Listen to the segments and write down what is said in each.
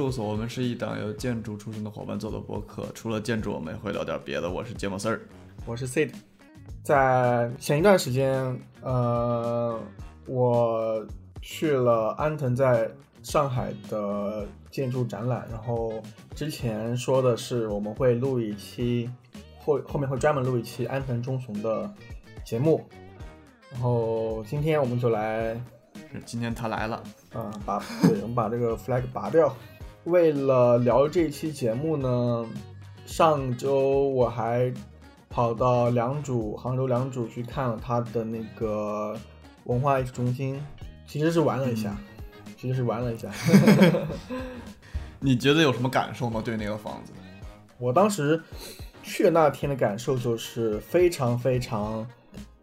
哟，这是迷途事务所，我们是一档由建筑出身的伙伴做的播客。除了建筑，我们也会聊点别的。我是芥末丝儿，我是 Sid。在前一段时间，呃，我去了安藤在上海的建筑展览。然后之前说的是我们会录一期，后后面会专门录一期安藤忠雄的节目。然后今天我们就来。今天他来了，啊，把对，我们把这个 flag 拔掉。为了聊这期节目呢，上周我还跑到良渚，杭州良渚去看了他的那个文化艺术中心，其实是玩了一下，其实是玩了一下。你觉得有什么感受吗？对那个房子？我当时去那天的感受就是非常非常。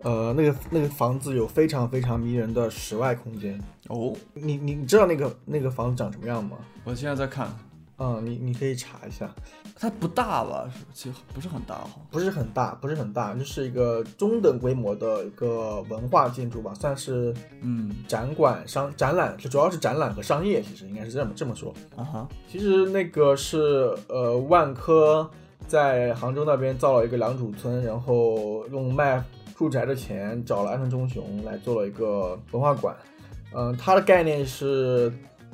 呃，那个那个房子有非常非常迷人的室外空间哦。你你你知道那个那个房子长什么样吗？我现在在看。嗯，你你可以查一下。它不大吧？其实不是很大哈。不是很大，不是很大，就是一个中等规模的一个文化建筑吧，算是嗯展馆商展览，就主要是展览和商业，其实应该是这么这么说。啊哈。其实那个是呃万科在杭州那边造了一个良渚村，然后用卖。住宅的钱找了安藤忠雄来做了一个文化馆，嗯，它的概念是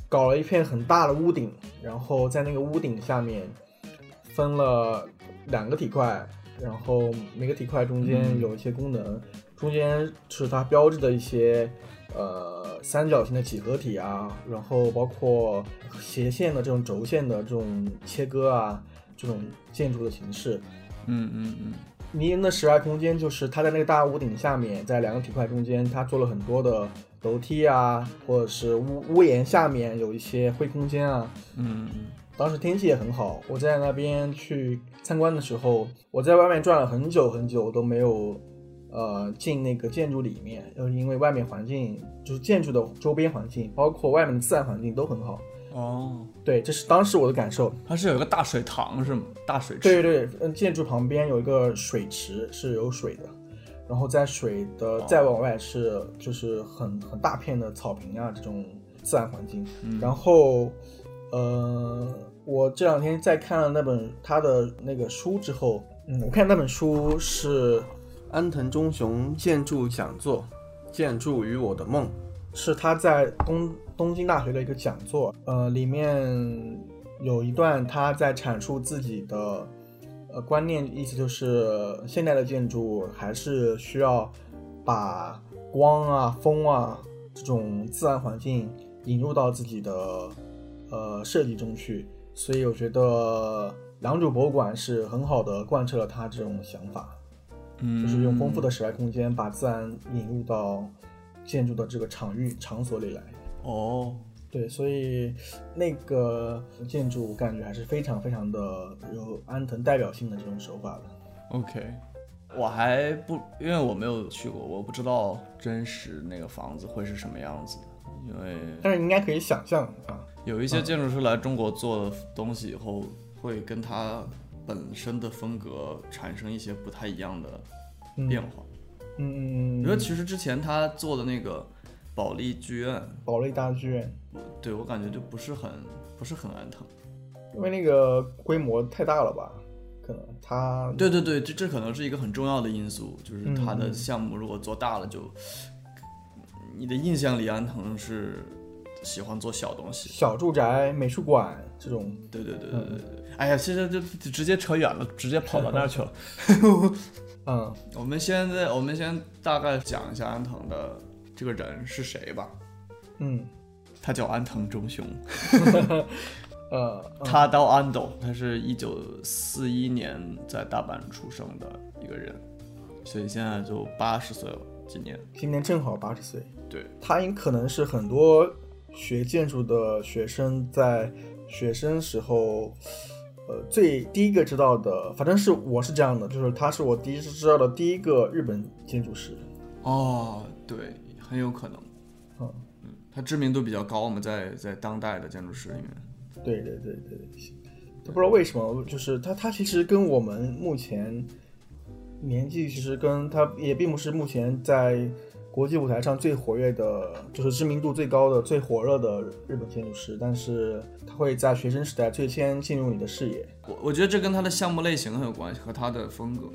搞了一片很大的屋顶，然后在那个屋顶下面分了两个体块，然后每个体块中间有一些功能，中间是它标志的一些呃三角形的几何体啊，然后包括斜线的这种轴线的这种切割啊，这种建筑的形式，嗯嗯嗯。迷人的室外空间就是它在那个大屋顶下面，在两个体块中间，它做了很多的楼梯啊，或者是屋屋檐下面有一些灰空间啊。嗯，当时天气也很好，我在那边去参观的时候，我在外面转了很久很久都没有呃进那个建筑里面，就是因为外面环境就是建筑的周边环境，包括外面的自然环境都很好。哦，对，这是当时我的感受。它是有一个大水塘是吗？大水池。对对对，嗯，建筑旁边有一个水池是有水的，然后在水的再往外是就是很很大片的草坪啊这种自然环境。然后，呃，我这两天在看了那本他的那个书之后，嗯，我看那本书是安藤忠雄建筑讲座，《建筑与我的梦》，是他在东。东京大学的一个讲座，呃，里面有一段他在阐述自己的呃观念，意思就是现代的建筑还是需要把光啊、风啊这种自然环境引入到自己的呃设计中去。所以我觉得良渚博物馆是很好的贯彻了他这种想法，嗯，就是用丰富的室外空间把自然引入到建筑的这个场域场所里来。哦，对，所以那个建筑我感觉还是非常非常的有安藤代表性的这种手法的。OK，我还不因为我没有去过，我不知道真实那个房子会是什么样子。因为但是应该可以想象啊，有一些建筑师来中国做东西以后，会跟他本身的风格产生一些不太一样的变化。嗯，我觉得其实之前他做的那个。保利剧院，保利大剧院，对我感觉就不是很不是很安藤，因为那个规模太大了吧？可能他，对对对，这这可能是一个很重要的因素，就是他的项目如果做大了，就你的印象里安藤是喜欢做小东西，小住宅、美术馆这种。对对对对对对，哎呀，现在就直接扯远了，直接跑到那儿去了。嗯，我们现在我们先大概讲一下安藤的。这个人是谁吧？嗯，他叫安藤忠雄，呃，他到安斗，他是一九四一年在大阪出生的一个人，所以现在就八十岁了，今年。今年正好八十岁。对，他应可能是很多学建筑的学生在学生时候，呃，最第一个知道的，反正是我是这样的，就是他是我第一次知道的第一个日本建筑师。哦，对。很有可能，嗯嗯，他知名度比较高嘛，在在当代的建筑师里面。对对对对，他不知道为什么，就是他他其实跟我们目前年纪其实跟他也并不是目前在国际舞台上最活跃的，就是知名度最高的、最火热的日本建筑师，但是他会在学生时代最先进入你的视野。我我觉得这跟他的项目类型很有关系，和他的风格。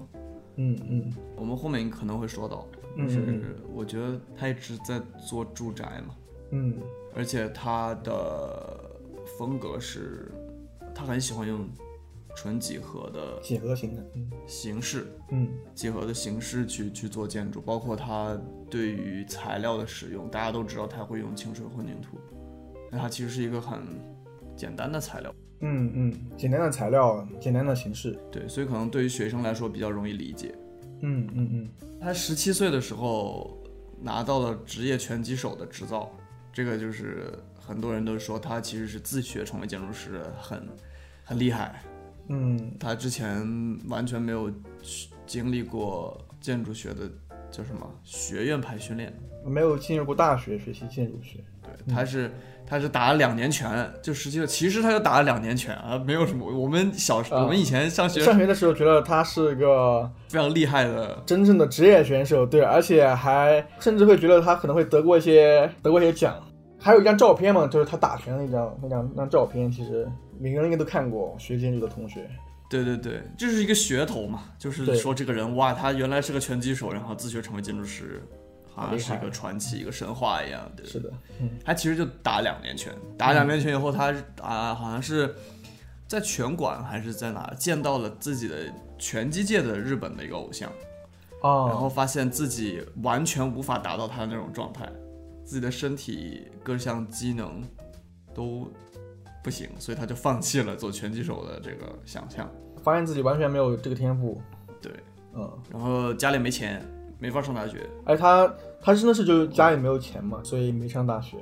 嗯嗯，我们后面可能会说到，就是我觉得他一直在做住宅嘛，嗯，而且他的风格是，他很喜欢用纯几何的几何型的形式，嗯，几何的形式去去做建筑，包括他对于材料的使用，大家都知道他会用清水混凝土，那它其实是一个很简单的材料。嗯嗯，简单的材料，简单的形式，对，所以可能对于学生来说比较容易理解。嗯嗯嗯，他十七岁的时候拿到了职业拳击手的执照，这个就是很多人都说他其实是自学成为建筑师，很很厉害。嗯，他之前完全没有经历过建筑学的叫什么学院派训练，没有进入过大学学习建筑学。对，他是。他是打了两年拳，就实际其实他就打了两年拳啊，没有什么。我们小时，我们以前上学上学的时候觉得他是个非常厉害的真正的职业选手，对，而且还甚至会觉得他可能会得过一些得过一些奖。还有一张照片嘛，就是他打拳的那张那张那张照片，其实每个人应该都看过，学建筑的同学。对对对，就是一个噱头嘛，就是说这个人哇，他原来是个拳击手，然后自学成为建筑师。好像是一个传奇，一个神话一样对。是的，他其实就打两年拳，打两年拳以后，他啊，好像是在拳馆还是在哪见到了自己的拳击界的日本的一个偶像，哦，然后发现自己完全无法达到他的那种状态，自己的身体各项机能都不行，所以他就放弃了做拳击手的这个想象，发现自己完全没有这个天赋。对，嗯，然后家里没钱。没法上大学，哎，他他真的是就是家里没有钱嘛，所以没上大学，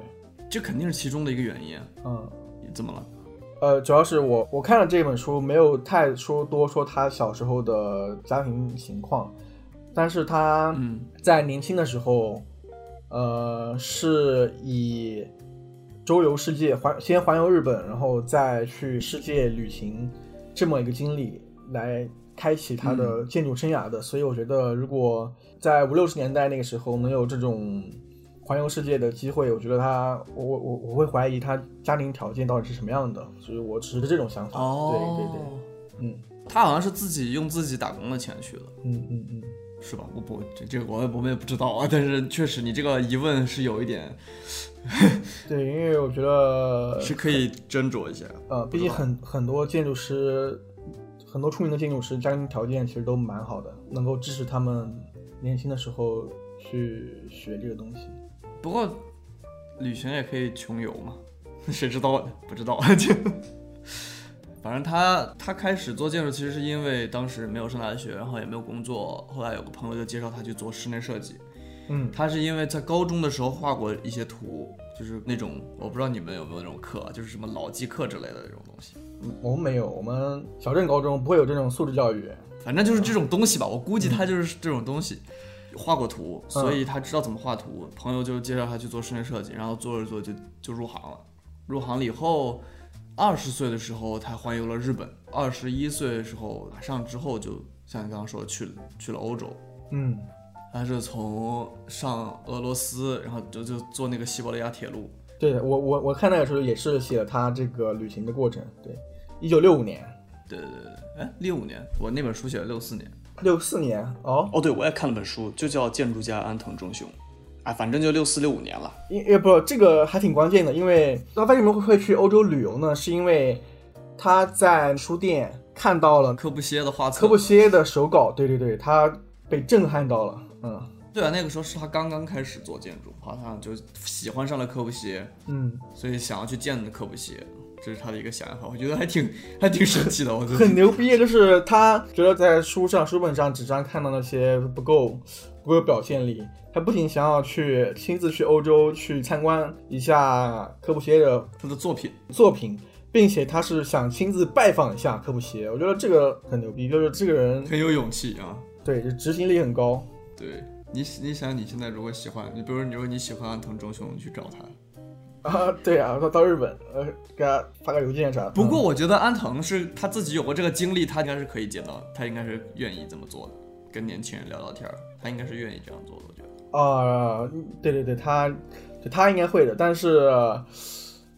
这肯定是其中的一个原因。嗯，怎么了？呃，主要是我我看了这本书，没有太说多说他小时候的家庭情况，但是他在年轻的时候，呃，是以周游世界环先环游日本，然后再去世界旅行这么一个经历来。开启他的建筑生涯的，所以我觉得，如果在五六十年代那个时候能有这种环游世界的机会，我觉得他，我我我我会怀疑他家庭条件到底是什么样的，所以我持这种想法。哦，对对对，嗯，他好像是自己用自己打工的钱去的，嗯嗯嗯，是吧？我不这这个我我们也不知道啊，但是确实你这个疑问是有一点，对，因为我觉得是可以斟酌一下。呃，毕竟很很多建筑师。很多出名的建筑师家庭条件其实都蛮好的，能够支持他们年轻的时候去学这个东西。不过，旅行也可以穷游嘛，谁知道呢？不知道就。反正他他开始做建筑，其实是因为当时没有上大学，然后也没有工作。后来有个朋友就介绍他去做室内设计。嗯，他是因为在高中的时候画过一些图，就是那种我不知道你们有没有那种课，就是什么老纪课之类的这种东西。嗯我们没有，我们小镇高中不会有这种素质教育。反正就是这种东西吧，我估计他就是这种东西，画过图，所以他知道怎么画图。朋友就介绍他去做室内设计，然后做着做就就入行了。入行了以后，二十岁的时候他环游了日本，二十一岁的时候马上之后就像你刚刚说的去了去了欧洲。嗯。他是从上俄罗斯，然后就就坐那个西伯利亚铁路。对我我我看那个时候也是写了他这个旅行的过程。对，一九六五年。对对对对，哎，六五年，我那本书写了六四年。六四年？哦哦，对，我也看了本书，就叫《建筑家安藤忠雄》。哎，反正就六四六五年了。因也不，这个还挺关键的，因为他为什么会去欧洲旅游呢？是因为他在书店看到了科布西耶的画册，科布西耶的手稿。对对对，他被震撼到了。嗯，对啊，那个时候是他刚刚开始做建筑，好像就喜欢上了科布西耶，嗯，所以想要去见科布西耶，这是他的一个想法，我觉得还挺还挺神奇的，我觉得很牛逼，就是他觉得在书上、书本上、纸张看到那些不够，不有表现力，他不仅想要去亲自去欧洲去参观一下科普西耶的他的作品作品，并且他是想亲自拜访一下科普西耶，我觉得这个很牛逼，就是这个人很有勇气啊，对，就执行力很高。对你，你想你现在如果喜欢你，比如说你说你喜欢安藤忠雄，你去找他啊？对啊，到到日本，呃，给他发个邮件啥？不过我觉得安藤是他自己有过这个经历，他应该是可以接到，他应该是愿意这么做的，跟年轻人聊聊天他应该是愿意这样做的，我觉得。啊，对对对，他，对他应该会的，但是，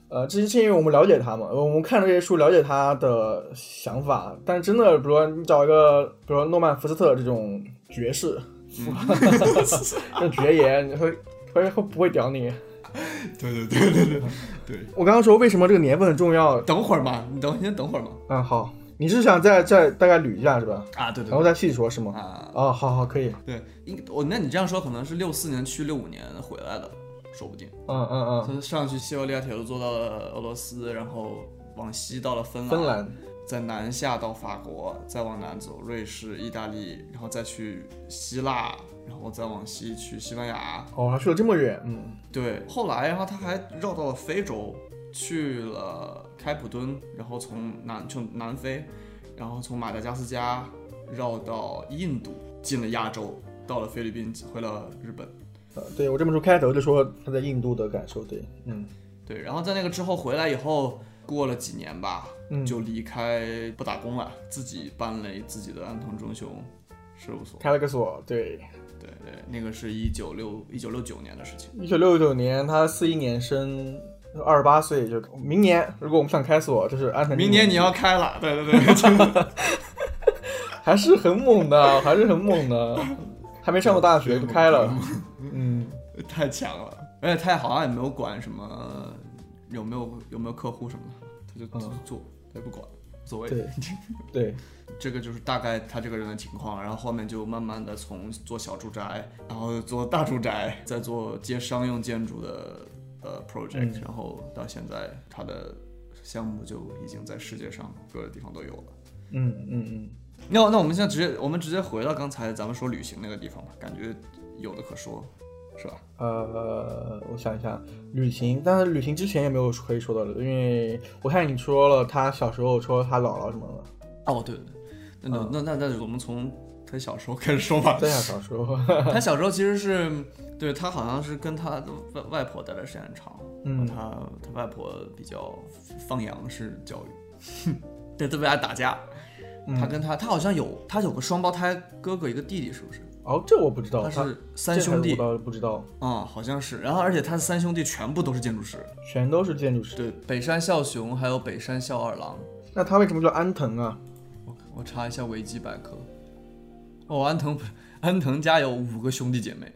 呃，这是因为我们了解他嘛，我们看这些书了解他的想法，但是真的，比如说你找一个，比如说诺曼福斯特这种爵士，这种爵爷，你会会会不会屌你？对对对对对对，我刚刚说为什么这个年份很重要？等会儿嘛，你等先等会儿嘛。嗯，好，你是想再再大概捋一下是吧？啊，对对，然后再细说是吗？啊，啊，好好可以，对，应我那你这样说可能是六四年去六五年回来的，说不定。嗯嗯嗯，他上去西伯利亚铁路坐到了俄罗斯，然后往西到了芬兰，芬兰，再南下到法国，再往南走瑞士、意大利，然后再去希腊，然后再往西去西班牙。哦，还去了这么远，嗯，对，后来然后他还绕到了非洲，去了开普敦，然后从南从南非，然后从马达加斯加绕到印度，进了亚洲，到了菲律宾，回了日本。呃，对我这本书开头就说他在印度的感受，对，嗯对，然后在那个之后回来以后，过了几年吧，嗯，就离开不打工了，自己办了自己的安藤忠雄事务所。开了个所，对，对对，那个是一九六一九六九年的事情。一九六九年他四一年生，二十八岁就明年，如果我们想开锁，就是安藤，明年你要开了，对对对，还是很猛的，还是很猛的，还没上过大学就开了，嗯，太强了，而且他好像也没有管什么有没有有没有客户什么的，他就自己做，他也不管，无所谓。对对，这个就是大概他这个人的情况，然后后面就慢慢的从做小住宅，然后做大住宅，再做接商用建筑的呃 project，、嗯然后到现在他的项目就已经在世界上各个地方都有了。嗯嗯嗯，那那我们现在直接我们直接回到刚才咱们说旅行那个地方吧，感觉有的可说，是吧？呃，我想一下，旅行，但是旅行之前有没有可以说到的？因为我看你说了他小时候说他姥姥什么的，哦，对对对，那那那那那我们从他小时候开始说吧。对呀，小时候，他小时候其实是对他好像是跟他的外外婆待的时间很长，嗯他他外婆比较放羊式教育，对，特别爱打架。他跟他他好像有他有个双胞胎哥哥一个弟弟，是不是？哦，这我不知道，他他是三兄弟这还我不知道，啊、好像是。然后而且他的三兄弟全部都是建筑师，全都是建筑师。对，北山孝雄还有北山孝二郎。那他为什么叫安藤啊？我我查一下维基百科。哦，安藤 安藤家有五个兄弟姐妹，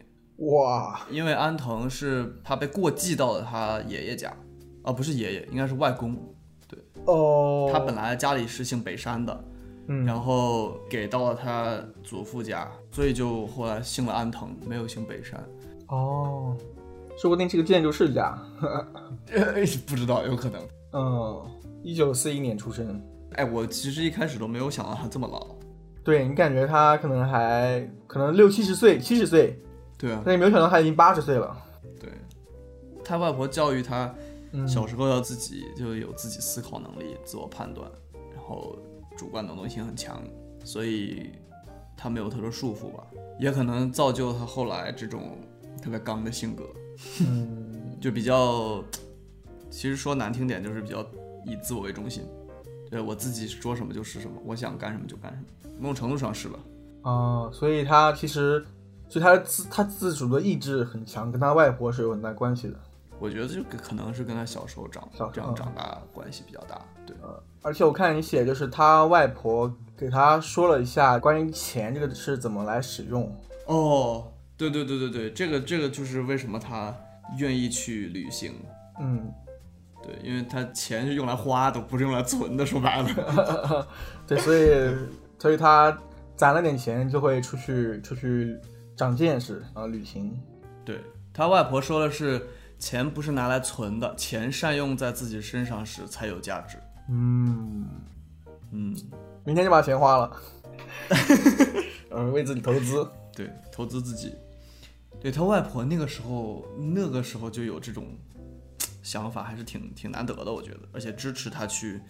哇，因为安藤是他被过继到了他爷爷家，啊，不是爷爷，应该是外公。对哦，他本来家里是姓北山的，嗯，然后给到了他祖父家，所以就后来姓了安藤，没有姓北山。哦，说不定这个建筑世家。不知道，有可能。嗯，一九四一年出生。哎，我其实一开始都没有想到他这么老。对你感觉他可能还可能六七十岁，七十岁，对啊，但你没有想到他已经八十岁了。对，他外婆教育他嗯，小时候要自己就有自己思考能力、自我判断，然后主观能动性很强，所以他没有特殊束缚吧，也可能造就他后来这种特别刚的性格，嗯，就比较，其实说难听点就是比较以自我为中心，对我自己说什么就是什么，我想干什么就干什么，某种程度上是吧？啊、所以他其实，所以他自他自主的意志很强，跟他外婆是有很大关系的。我觉得这个可能是跟他小时候长这样长大关系比较大，对。而且我看你写，就是他外婆给他说了一下关于钱这个是怎么来使用。哦，对对对对对，这个这个就是为什么他愿意去旅行，嗯，对，因为他钱是用来花的，不是用来存的，说白了。对，所以所以他攒了点钱就会出去出去长见识啊，旅行。对他外婆说的是，钱不是拿来存的，钱善用在自己身上时才有价值。嗯，嗯，明天就把钱花了，呃，为自己投资。对，投资自己。对他外婆那个时候，那个时候就有这种想法，还是挺挺难得的，我觉得，而且支持他去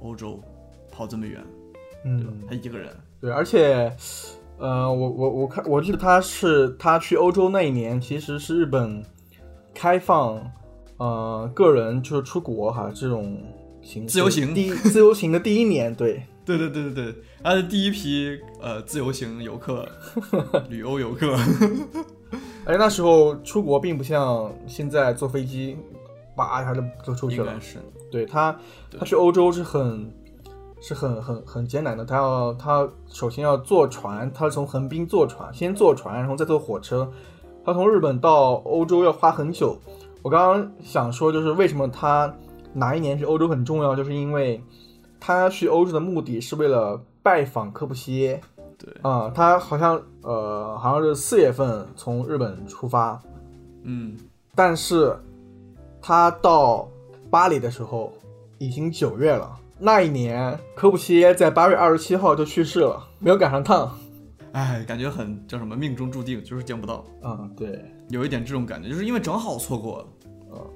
欧洲跑这么远，对吧嗯，？他一个人。对，而且，呃，我我我看，我记得他是他去欧洲那一年，其实是日本开放，呃，个人就是出国哈这种形式自由行第一自由行的第一年，对，对对对对对，他是第一批呃自由行游客，旅游游客。而且那时候出国并不像现在坐飞机，叭一下就就出去了。是对他，他去欧洲是很是很很很艰难的。他要他首先要坐船，他从横滨坐船，先坐船，然后再坐火车。他从日本到欧洲要花很久。我刚刚想说，就是为什么他哪一年去欧洲很重要，就是因为他去欧洲的目的是为了拜访科布西耶。对，啊、他好像呃好像是四月份从日本出发，嗯，但是他到巴黎的时候已经九月了。那一年，科布西耶在八月二十七号就去世了，没有赶上趟。哎，感觉很叫什么命中注定，就是见不到，嗯、对，有一点这种感觉，就是因为正好错过了，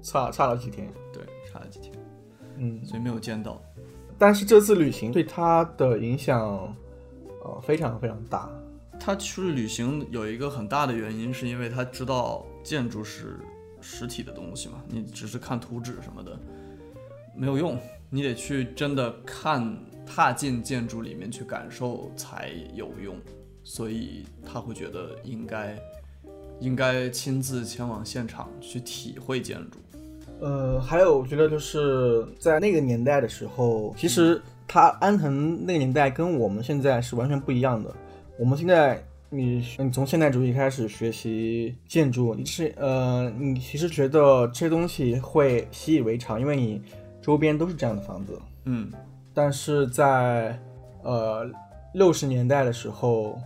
差差了几天。对，差了几天，嗯，所以没有见到。但是这次旅行对他的影响，呃，非常非常大。他去旅行有一个很大的原因，是因为他知道建筑是实体的东西嘛，你只是看图纸什么的没有用，你得去真的看踏进建筑里面去感受才有用，所以他会觉得应该应该亲自前往现场去体会建筑。呃，还有我觉得就是在那个年代的时候，其实他安藤那个年代跟我们现在是完全不一样的。我们现在你你从现代主义开始学习建筑，你是呃，你其实觉得这些东西会习以为常，因为你周边都是这样的房子。嗯，但是在呃六十年代的时候，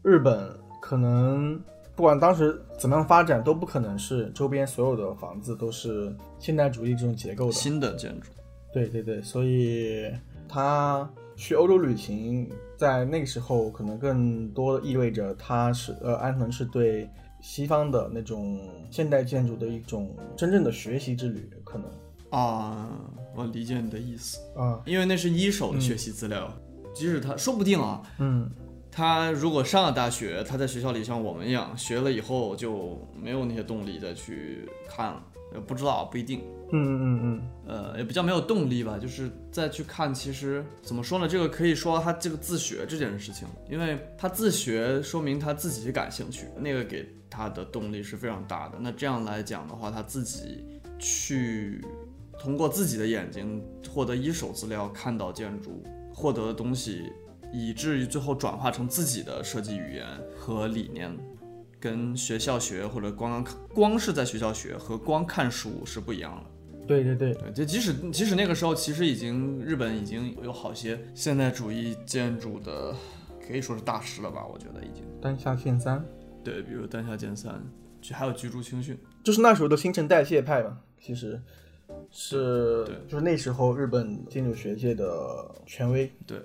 日本可能不管当时怎么样发展，都不可能是周边所有的房子都是现代主义这种结构的。新的建筑，对对对，所以他去欧洲旅行，在那个时候可能更多的意味着他是呃安藤是对西方的那种现代建筑的一种真正的学习之旅，可能啊，我理解你的意思，啊因为那是一手的学习资料，即使他说不定啊，嗯他如果上了大学，他在学校里像我们一样学了以后就没有那些动力再去看了，呃，不知道不一定，嗯嗯嗯呃，也比较没有动力吧，就是再去看，其实怎么说呢？这个可以说他这个自学这件事情，因为他自学说明他自己感兴趣，那个给他的动力是非常大的。那这样来讲的话，他自己去通过自己的眼睛获得一手资料，看到建筑，获得的东西，以至于最后转化成自己的设计语言和理念。跟学校学或者光光是在学校学和光看书是不一样的。对对，对，就即使即使那个时候，其实已经日本已经有好些现代主义建筑的，可以说是大师了吧？我觉得已经。丹下健三。对，比如丹下健三，就还有居住清训。就是那时候的新陈代谢派嘛，其实是对就是那时候日本建筑学界的权威。对，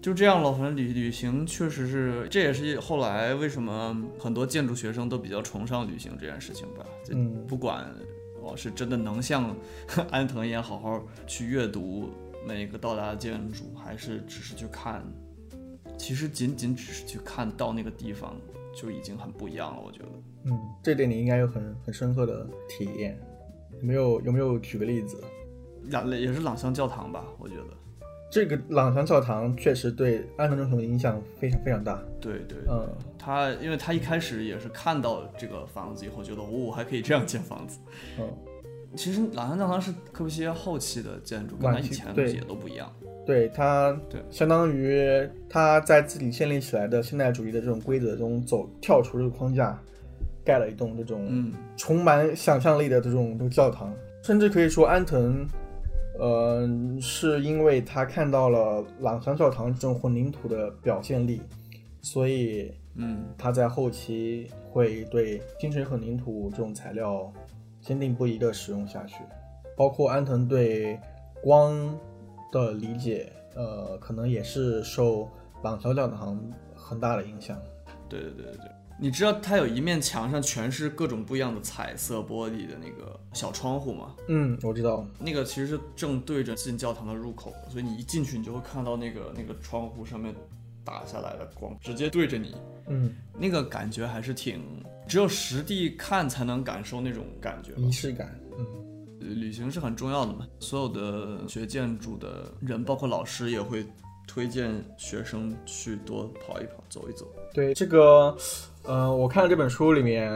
就这样了。反正旅旅行确实是，这也是后来为什么很多建筑学生都比较崇尚旅行这件事情吧。就嗯不管我是真的能像 安藤一样好好去阅读每个到达的建筑，还是只是去看，其实仅仅只是去看到那个地方就已经很不一样了。我觉得。嗯，这点你应该有很很深刻的体验。有没有有没有举个例子？朗也是朗香教堂吧，我觉得。这个朗香教堂确实对安藤忠雄的影响非常非常大。对对，嗯他因为他一开始也是看到这个房子以后，觉得哦，还可以这样建房子。嗯，其实朗香教堂是科布西耶后期的建筑，跟他以前的也都不一样。对他对相当于他在自己建立起来的现代主义的这种规则中走跳出这个框架，盖了一栋这种嗯，充满想象力的这种这个教堂，甚至可以说安藤，呃，是因为他看到了朗香教堂这种混凝土的表现力，所以嗯，他在后期会对金水混凝土这种材料坚定不移的使用下去，包括安藤对光的理解，呃，可能也是受朗香教堂很大的影响。对对对对对。你知道它有一面墙上全是各种不一样的彩色玻璃的那个小窗户吗？嗯，我知道。那个其实是正对着进教堂的入口，所以你一进去，你就会看到那个那个窗户上面打下来的光，直接对着你，嗯，那个感觉还是挺，只有实地看才能感受那种感觉吧。仪式感。嗯。旅行是很重要的嘛，所有的学建筑的人，包括老师也会推荐学生去多跑一跑、走一走。对这个嗯，我看了这本书里面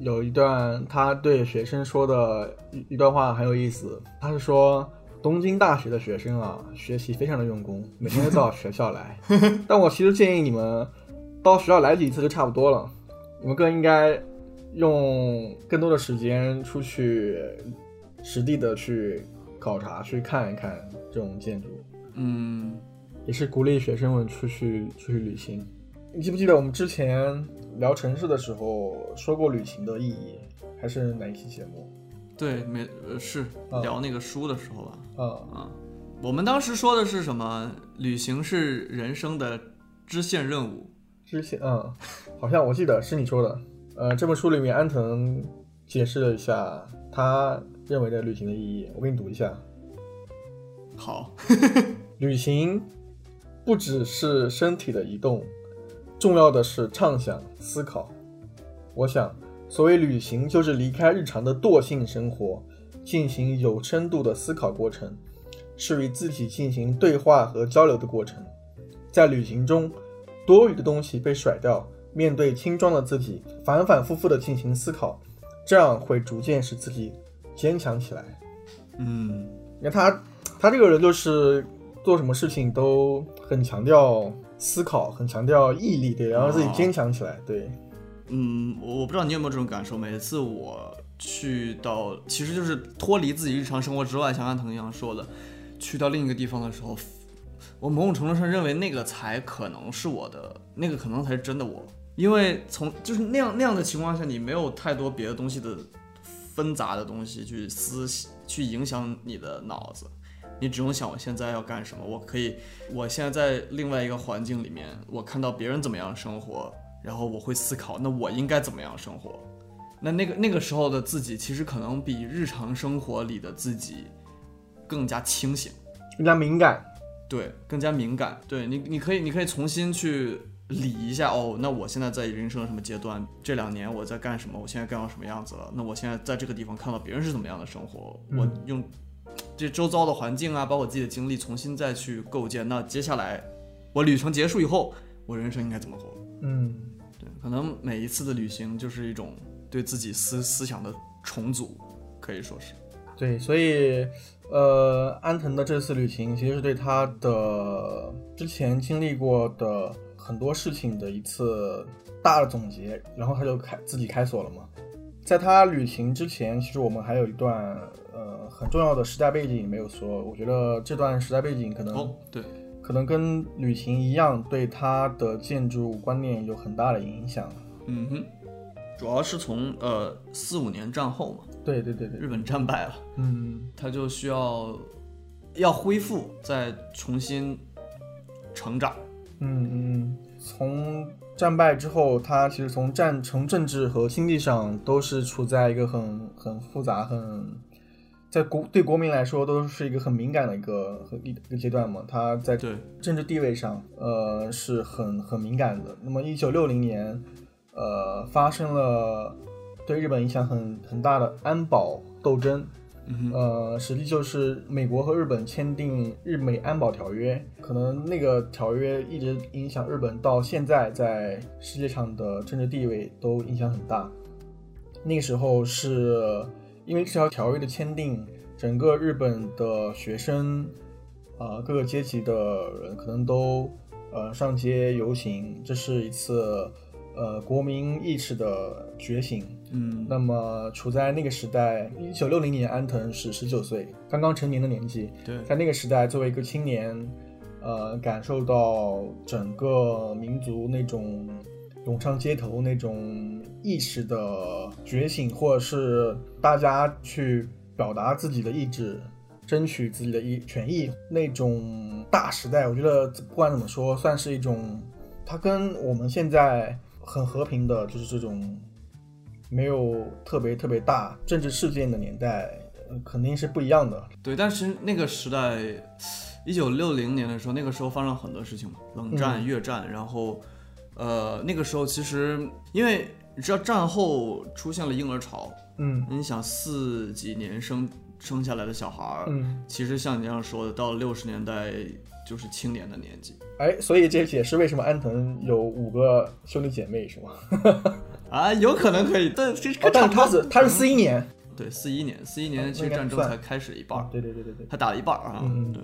有一段他对学生说的一一段话很有意思，他是说东京大学的学生啊，学习非常的用功，每天都到学校来。但我其实建议你们到学校来几次就差不多了，你们更应该用更多的时间出去实地的去考察、去看一看这种建筑。嗯，也是鼓励学生们出去出去旅行。你记不记得我们之前聊城市的时候说过旅行的意义？还是哪一期节目？对，没呃是啊聊那个书的时候吧。啊、啊，我们当时说的是什么？旅行是人生的支线任务。支线嗯，好像我记得是你说的。呃，这本书里面安藤解释了一下他认为的旅行的意义，我给你读一下。好，旅行不只是身体的移动，重要的是畅想、思考。我想，所谓旅行，就是离开日常的惰性生活，进行有深度的思考过程，是与自己进行对话和交流的过程。在旅行中，多余的东西被甩掉，面对轻装的自己，反反复复的进行思考，这样会逐渐使自己坚强起来。嗯，你看他，他这个人就是做什么事情都很强调思考，很强调毅力，对，然后自己坚强起来，对，嗯，我我不知道你有没有这种感受。每次我去到，其实就是脱离自己日常生活之外，像安藤一样说的，去到另一个地方的时候，我某种程度上认为那个才可能是我的，那个可能才是真的我。因为从就是那样那样的情况下，你没有太多别的东西的纷杂的东西去思去影响你的脑子，你只用想我现在要干什么，我可以，我现在在另外一个环境里面，我看到别人怎么样生活，然后我会思考，那我应该怎么样生活？那那个那个时候的自己，其实可能比日常生活里的自己更加清醒，更加敏感，对，更加敏感。对你，你可以，你可以重新去理一下哦。那我现在在人生的什么阶段？这两年我在干什么？我现在干到什么样子了？那我现在在这个地方看到别人是怎么样的生活，我用这周遭的环境啊，把我自己的经历，重新再去构建。那接下来我旅程结束以后，我人生应该怎么活？嗯，对，可能每一次的旅行就是一种对自己思思想的重组，可以说是。对，所以呃，安藤的这次旅行其实是对他的之前经历过的很多事情的一次大的总结，然后他就开自己开锁了嘛。在他旅行之前，其实我们还有一段呃很重要的时代背景没有说，我觉得这段时代背景可能、哦，对，可能跟旅行一样，对他的建筑观念有很大的影响。嗯哼，主要是从呃四五年战后嘛，对对对对，日本战败了，嗯。他就需要要恢复，再重新成长。嗯嗯，从战败之后，他其实从战从政治和经济上都是处在一个很很复杂、很在国对国民来说都是一个很敏感的一个一一个阶段嘛。他在，政治地位上，呃，是很很敏感的。那么，一九六零年，呃，发生了对日本影响很很大的安保斗争。呃，实际就是美国和日本签订日美安保条约，可能那个条约一直影响日本到现在在世界上的政治地位都影响很大。那个时候是因为这条条约的签订，整个日本的学生，啊、各个阶级的人可能都呃上街游行，这是一次呃国民意识的觉醒。嗯。那么处在那个时代，一九六零年，安藤是十九岁，刚刚成年的年纪，对，在那个时代，作为一个青年，呃，感受到整个民族那种涌上街头那种意识的觉醒，或者是大家去表达自己的意志，争取自己的意权益那种大时代，我觉得不管怎么说，算是一种，它跟我们现在很和平的，就是这种没有特别特别大政治事件的年代，呃肯定是不一样的。对，但是那个时代，一九六零年的时候，那个时候发生了很多事情嘛，冷战、越战，然后，呃，那个时候其实因为你知道战后出现了婴儿潮，嗯你想四几年生生下来的小孩儿，嗯，其实像你这样说的，到了六十年代就是青年的年纪哎，所以这也是为什么安藤有五个兄弟姐妹是吗？啊，有可能可以，但这哦，但他是是他是四一年，对四一年，四一年哦其实战争才开始一半对对对对对，他打了一半儿啊，嗯对。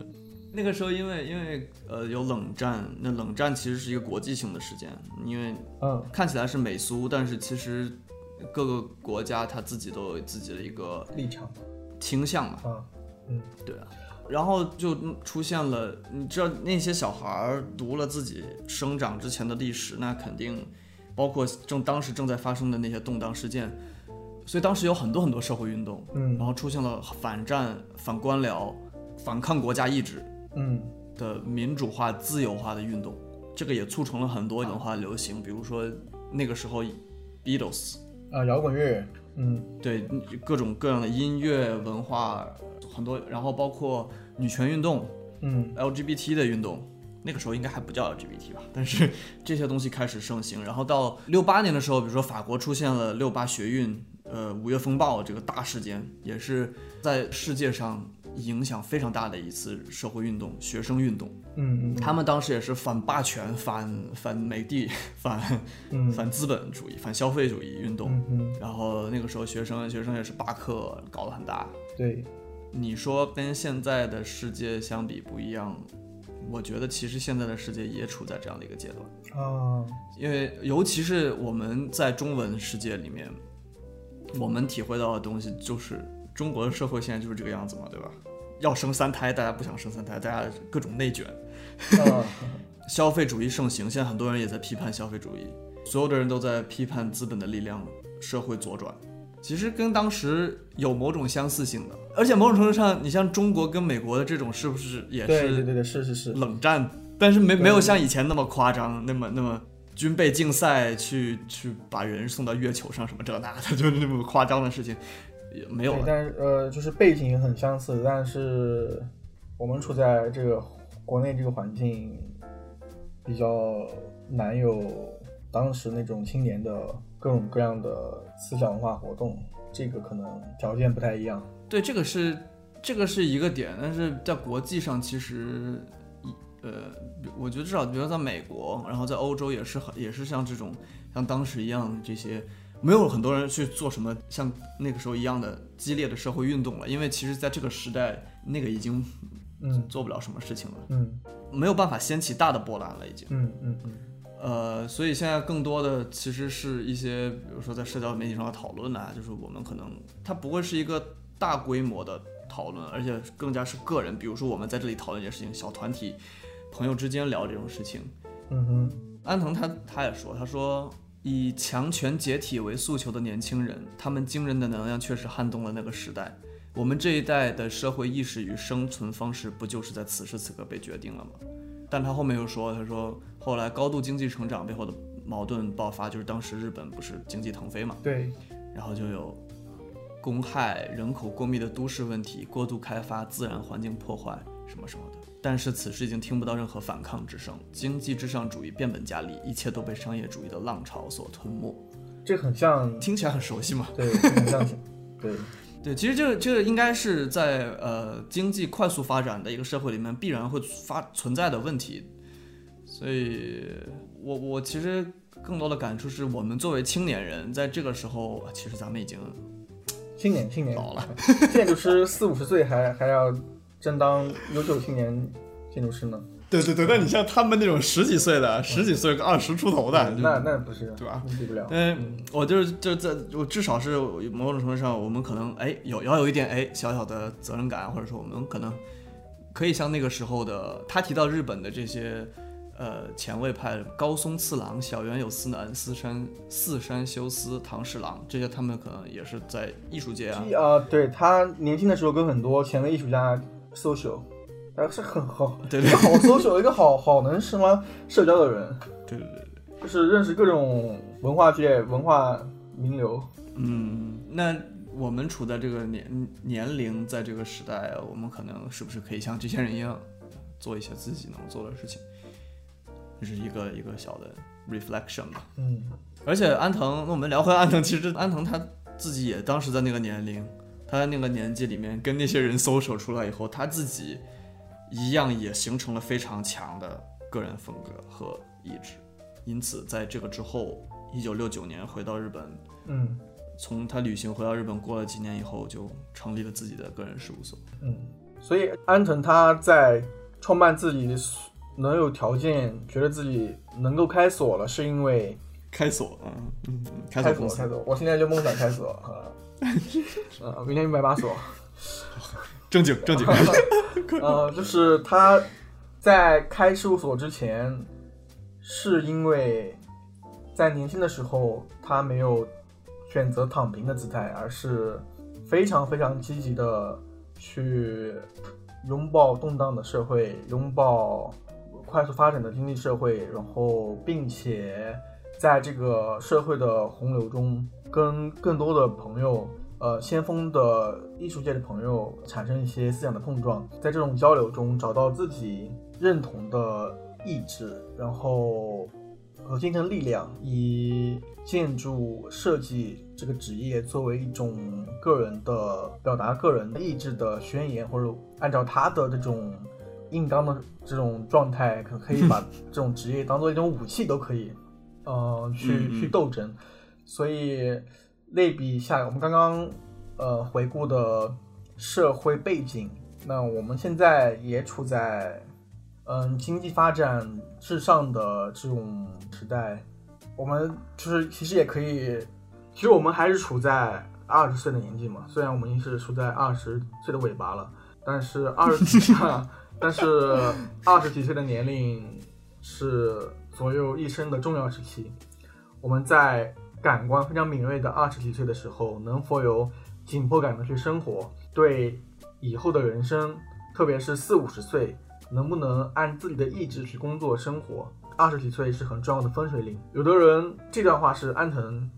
那个时候，因为因为呃有冷战，那冷战其实是一个国际性的事件，因为嗯。看起来是美苏，但是其实各个国家他自己都有自己的一个立场倾向嘛，嗯，对啊。然后就出现了，你知道那些小孩儿读了自己生长之前的历史，那肯定包括正当时正在发生的那些动荡事件，所以当时有很多很多社会运动，嗯。然后出现了反战、反官僚、反抗国家意志，嗯。的民主化、自由化的运动，这个也促成了很多文化流行，比如说那个时候 Beatles，啊，摇滚乐，嗯。对各种各样的音乐文化很多，然后包括女权运动、嗯。LGBT 的运动，那个时候应该还不叫 LGBT 吧，但是这些东西开始盛行，然后到六八年的时候，比如说法国出现了六八学运，呃，五月风暴这个大事件，也是在世界上影响非常大的一次社会运动，学生运动。嗯嗯，他们当时也是反霸权、反反美帝、反嗯反资本主义、反消费主义运动。然后那个时候学生学生也是罢课，搞得很大。对，你说跟现在的世界相比不一样，我觉得其实现在的世界也处在这样的一个阶段，啊，因为尤其是我们在中文世界里面，我们体会到的东西就是中国的社会现在就是这个样子嘛，对吧？要生三胎，大家不想生三胎，大家各种内卷，啊。消费主义盛行，现在很多人也在批判消费主义，所有的人都在批判资本的力量，社会左转。其实跟当时有某种相似性的，而且某种程度上，你像中国跟美国的这种，是不是也是对对对对，是是是，冷战？但是没没有像以前那么夸张，那么那么军备竞赛去去把人送到月球上什么这那的，就是那么夸张的事情也没有，了。但是呃，就是背景也很相似，但是我们处在这个国内这个环境，比较难有当时那种青年的各种各样的思想文化活动，这个可能条件不太一样。对，这个是这个是一个点，但是在国际上其实，一呃，我觉得至少比如说在美国，然后在欧洲也是很也是像这种像当时一样这些。没有很多人去做什么像那个时候一样的激烈的社会运动了，因为其实在这个时代，那个已经嗯做不了什么事情了，嗯没有办法掀起大的波澜了，已经。嗯嗯嗯呃，所以现在更多的其实是一些，比如说在社交媒体上的讨论啊，就是我们可能它不会是一个大规模的讨论，而且更加是个人，比如说我们在这里讨论一件事情，小团体朋友之间聊这种事情。嗯哼，安藤他他也说，他说以强权解体为诉求的年轻人，他们惊人的能量确实撼动了那个时代。我们这一代的社会意识与生存方式，不就是在此时此刻被决定了吗？但他后面又说，他说后来高度经济成长背后的矛盾爆发，就是当时日本不是经济腾飞嘛，对，然后就有公害、人口过密的都市问题、过度开发、自然环境破坏什么什么的。但是此时已经听不到任何反抗之声，经济至上主义变本加厉，一切都被商业主义的浪潮所吞没。这很像，听起来很熟悉嘛？对，很像，对，对，其实这个这个应该是在呃经济快速发展的一个社会里面必然会发存在的问题，所以我我其实更多的感触是我们作为青年人，在这个时候，其实咱们已经青年青年老了，建筑师四五十岁还还要争当优秀青年建筑师呢，对对对，那你像他们那种十几岁的、十几岁、二十出头的，那那不是对吧？比不了，嗯，我就是就在我至少是某种程度上，我们可能哎有要有一点哎小小的责任感，或者说我们可能可以像那个时候的他提到日本的这些呃前卫派高松次郎、小原有司男、四山四山修司、唐侍郎这些，他们可能也是在艺术界啊，啊、对他年轻的时候跟很多前卫艺术家 social，还是很好，对对一个好 social，一个好好能什么社交的人，对对对，就是认识各种文化界文化名流。嗯，那我们处在这个年年龄，在这个时代，我们可能是不是可以像这些人一样，做一些自己能做的事情？这是一个一个小的 reflection 吧。嗯而且安藤，那我们聊回安藤，其实安藤他自己也当时在那个年龄，他在那个年纪里面跟那些人搜索出来以后，他自己一样也形成了非常强的个人风格和意志。因此，在这个之后，一九六九年回到日本，嗯。从他旅行回到日本过了几年以后，就成立了自己的个人事务所。嗯，所以安藤他在创办自己能有条件，觉得自己能够开锁了，是因为开锁，嗯嗯，嗯开锁开锁，我现在就梦想开锁啊，啊，明天一百把锁。正 经正经，呃，就是他在开事务所之前，是因为在年轻的时候他没有选择躺平的姿态，而是非常非常积极的去拥抱动荡的社会，拥抱快速发展的经济社会，然后并且在这个社会的洪流中，跟更多的朋友呃先锋的艺术界的朋友产生一些思想的碰撞，在这种交流中找到自己认同的意志，然后和精神力量，以建筑设计这个职业作为一种个人的表达个人意志的宣言，或者按照他的这种硬刚的这种状态，可可以把 这种职业当做一种武器都可以，呃，去嗯嗯去斗争。所以类比一下，我们刚刚呃回顾的社会背景，那我们现在也处在嗯经济发展至上的这种时代，我们就是其实也可以，其实我们还是处在二十岁的年纪嘛，虽然我们已经是处在二十岁的尾巴了，但是二十 几，但是二十几岁的年龄是左右一生的重要时期。我们在感官非常敏锐的二十几岁的时候，能否有紧迫感的去生活，对以后的人生，特别是四五十岁，能不能按自己的意志去工作生活？二十几岁是很重要的分水岭。有的人这段话是安藤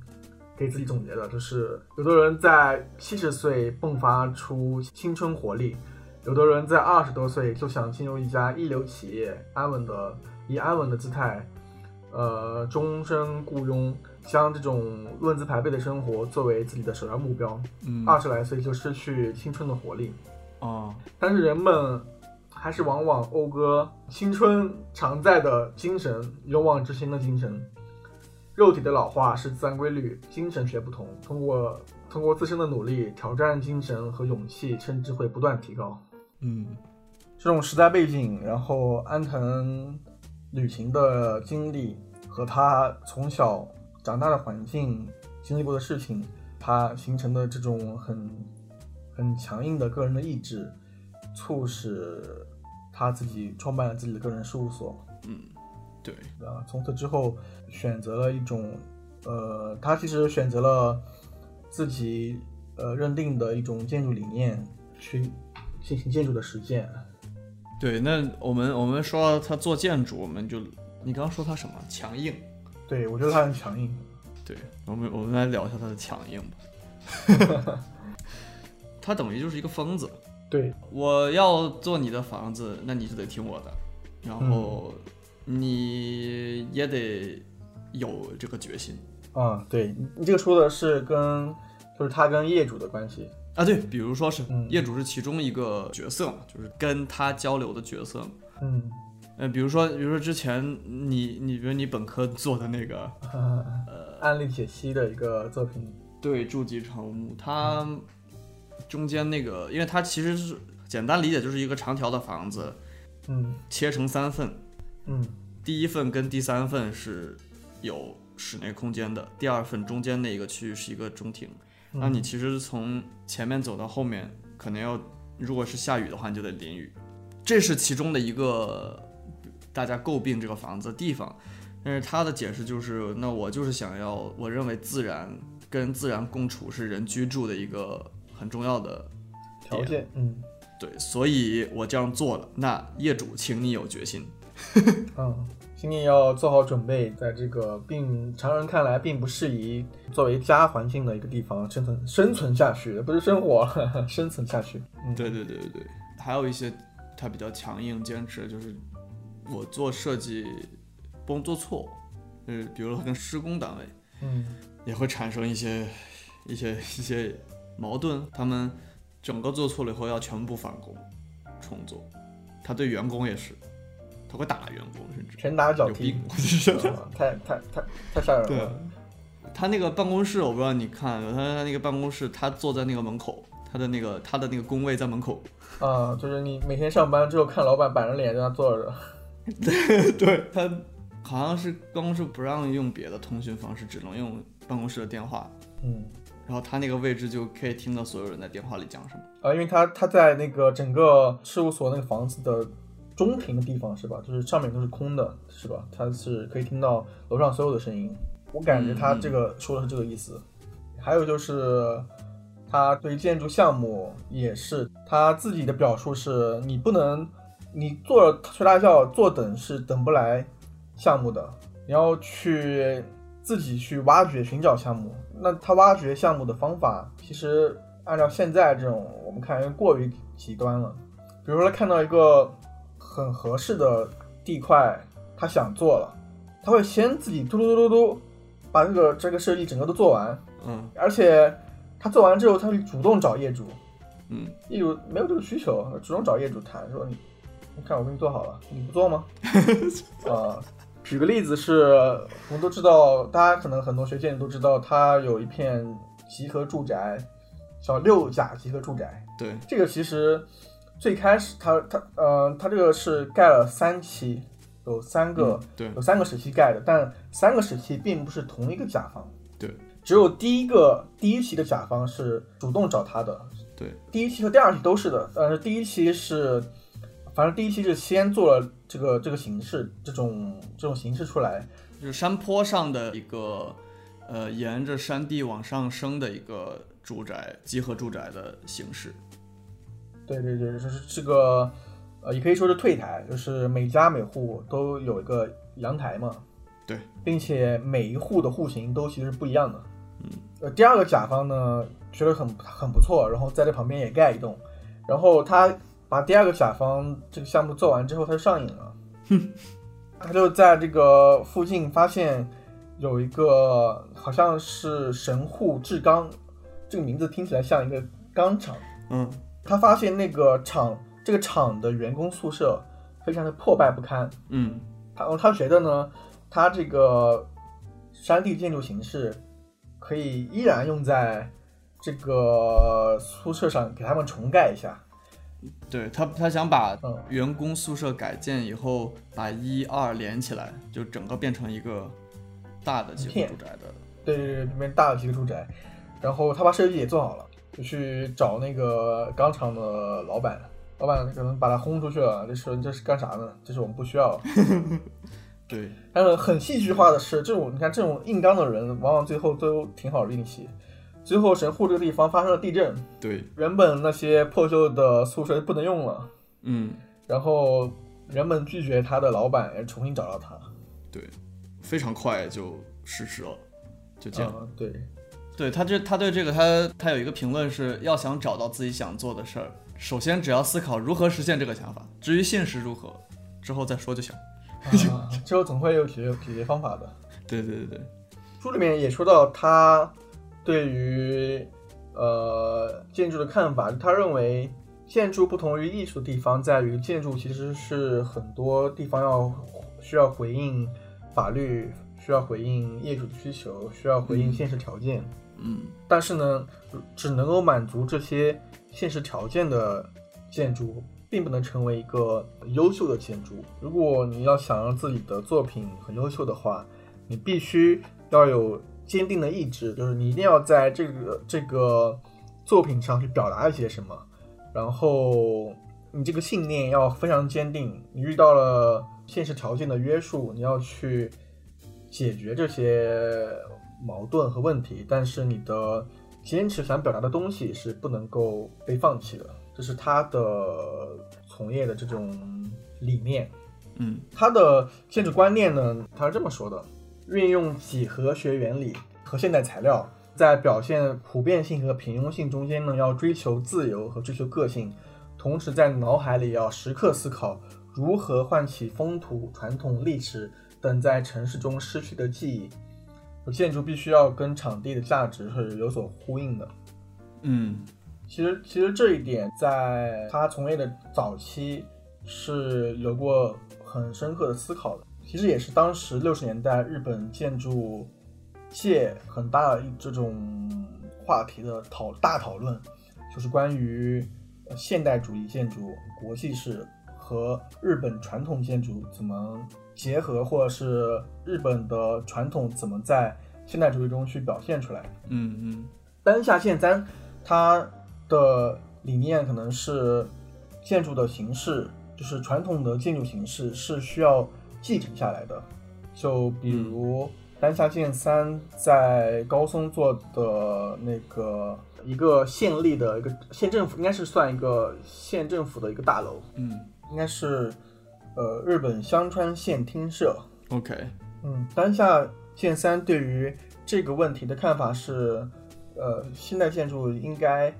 给自己总结的，就是有的人在七十岁迸发出青春活力，有的人在二十多岁就想进入一家一流企业，安稳的以安稳的姿态，呃，终身雇佣，将这种论资排辈的生活作为自己的首要目标。嗯二十来岁就失去青春的活力，哦，但是人们还是往往讴歌青春常在的精神，勇往直前的精神。肉体的老化是自然规律，精神却不同。通过通过自身的努力，挑战精神和勇气，甚至会不断提高。嗯这种时代背景，然后安藤旅行的经历和他从小长大的环境经历过的事情，他形成的这种很很强硬的个人的意志，促使他自己创办了自己的个人事务所。嗯，对，啊，从此之后选择了一种，呃，他其实选择了自己呃认定的一种建筑理念去进行建筑的实践。对，那我们我们说他做建筑，我们就你刚刚说他什么强硬？对我觉得他很强硬。对，我们我们来聊一下他的强硬吧。他等于就是一个疯子，对，我要做你的房子，那你就得听我的，然后你也得有这个决心啊，对你你这个说的是跟就是他跟业主的关系。啊。对，比如说是嗯业主是其中一个角色嘛，就是跟他交流的角色嘛。嗯，呃，比如说，比如说之前你你比如你本科做的那个呃，案例解析的一个作品。对筑基成木，它中间那个，因为它其实是简单理解就是一个长条的房子嗯切成三份，嗯第一份跟第三份是有室内空间的，第二份中间那个区域是一个中庭。嗯那你其实从前面走到后面，可能要如果是下雨的话，你就得淋雨，这是其中的一个大家诟病这个房子的地方。但是他的解释就是，那我就是想要，我认为自然跟自然共处是人居住的一个很重要的条件。嗯对，所以我这样做了。那业主，请你有决心。嗯，请你要做好准备，在这个并常人看来并不适宜作为家环境的一个地方生存生存下去，不是生活，生存下去。嗯，对对对对对，还有一些他比较强硬坚持，就是我做设计不能做错，嗯，比如说跟施工单位嗯也会产生一些一些一些矛盾，他们整个做错了以后要全部返工重做。他对员工也是，他会打员工，甚至拳打脚有踢 太太太太吓人对了。他那个办公室，我不知道你看，他他那个办公室，他坐在那个门口，他的那个他的那个工位在门口。啊，就是你每天上班之后看老板板着脸在那坐着，对他好像是办公室不让用别的通讯方式，只能用办公室的电话。嗯，然后他那个位置就可以听到所有人在电话里讲什么。啊，因为他他在那个整个事务所那个房子的中庭的地方是吧？就是上面都是空的，是吧？他是可以听到楼上所有的声音。我感觉他这个说的是这个意思。还有就是他对建筑项目也是他自己的表述是：你不能，你坐着睡大觉坐等是等不来项目的，你要去自己去挖掘寻找项目。那他挖掘项目的方法，其实按照现在这种我们看过于极端了。比如说他看到一个很合适的地块，他想做了，他会先自己嘟嘟嘟嘟嘟把这个这个设计整个都做完，嗯而且他做完之后，他会主动找业主，嗯，业主没有这个需求，主动找业主谈说你，你看我给你做好了，你不做吗？啊、举个例子是，我们都知道，大家可能很多学建筑都知道，它有一片集合住宅，叫六甲集合住宅。对，这个其实最开始它它呃它这个是盖了三期，有三个、嗯对。有三个时期盖的，但三个时期并不是同一个甲方，对。只有第一个第一期的甲方是主动找他的，对，第一期和第二期都是的，但是第一期是，反正第一期就先做了这个这个形式，这种这种形式出来，就是山坡上的一个呃，沿着山地往上升的一个住宅集合住宅的形式。对对对，就是这个，呃，也可以说是退台，就是每家每户都有一个阳台嘛，对，并且每一户的户型都其实不一样的。嗯，呃，第二个甲方呢觉得很很不错，然后在这旁边也盖一栋，然后他把第二个甲方这个项目做完之后，他就上瘾了，他就在这个附近发现有一个好像是神户制钢，这个名字听起来像一个钢厂。嗯他发现那个厂这个厂的员工宿舍非常的破败不堪，嗯他他觉得呢，他这个山地建筑形式可以依然用在这个宿舍上，给他们重盖一下。对他，他想把嗯员工宿舍改建以后，把一二连起来，就整个变成一个大的集合住宅的。对对对，这边大的几个住宅，然后他把设计也做好了，就去找那个钢厂的老板，老板可能把他轰出去了，就说这是干啥呢？这是我们不需要。对，但是很戏剧化的是，这种你看这种硬刚的人，往往最后都挺好运气。最后神户这个地方发生了地震，对，原本那些破旧的宿舍不能用了，嗯，然后原本拒绝他的老板也重新找到他。对，非常快就实施了，就这样。嗯，对，对他这他对这个他他有一个评论是要想找到自己想做的事儿，首先只要思考如何实现这个想法，至于现实如何，之后再说就行。啊、之后总会有解决解决方法的。对对对对，书里面也说到他对于呃建筑的看法，他认为建筑不同于艺术的地方在于建筑其实是很多地方要需要回应法律，需要回应业主的需求，需要回应现实条件。嗯但是呢，只能够满足这些现实条件的建筑，并不能成为一个优秀的建筑。如果你要想让自己的作品很优秀的话，你必须要有坚定的意志，就是你一定要在这个这个作品上去表达一些什么，然后你这个信念要非常坚定。你遇到了现实条件的约束，你要去解决这些矛盾和问题，但是你的坚持想表达的东西是不能够被放弃的，这是他的从业的这种理念。嗯他的建筑观念呢，他是这么说的：运用几何学原理和现代材料，在表现普遍性和平庸性中间呢，要追求自由和追求个性，同时在脑海里要时刻思考如何唤起风土、传统、历史等在城市中失去的记忆。建筑必须要跟场地的价值是有所呼应的。嗯其实其实这一点在他从业的早期是有过很深刻的思考的。其实也是当时六十年代日本建筑界很大的一这种话题的讨大讨论，就是关于呃现代主义建筑、国际式和日本传统建筑怎么结合，或者是日本的传统怎么在现代主义中去表现出来。嗯嗯丹下宪三他的理念可能是建筑的形式，就是传统的建筑形式是需要继承下来的。就比如丹下健三在高松做的那个一个县立的一个县政府，应该是算一个县政府的一个大楼，嗯应该是呃日本香川县厅舍。，OK，嗯，丹下健三对于这个问题的看法是，呃，现代建筑应该，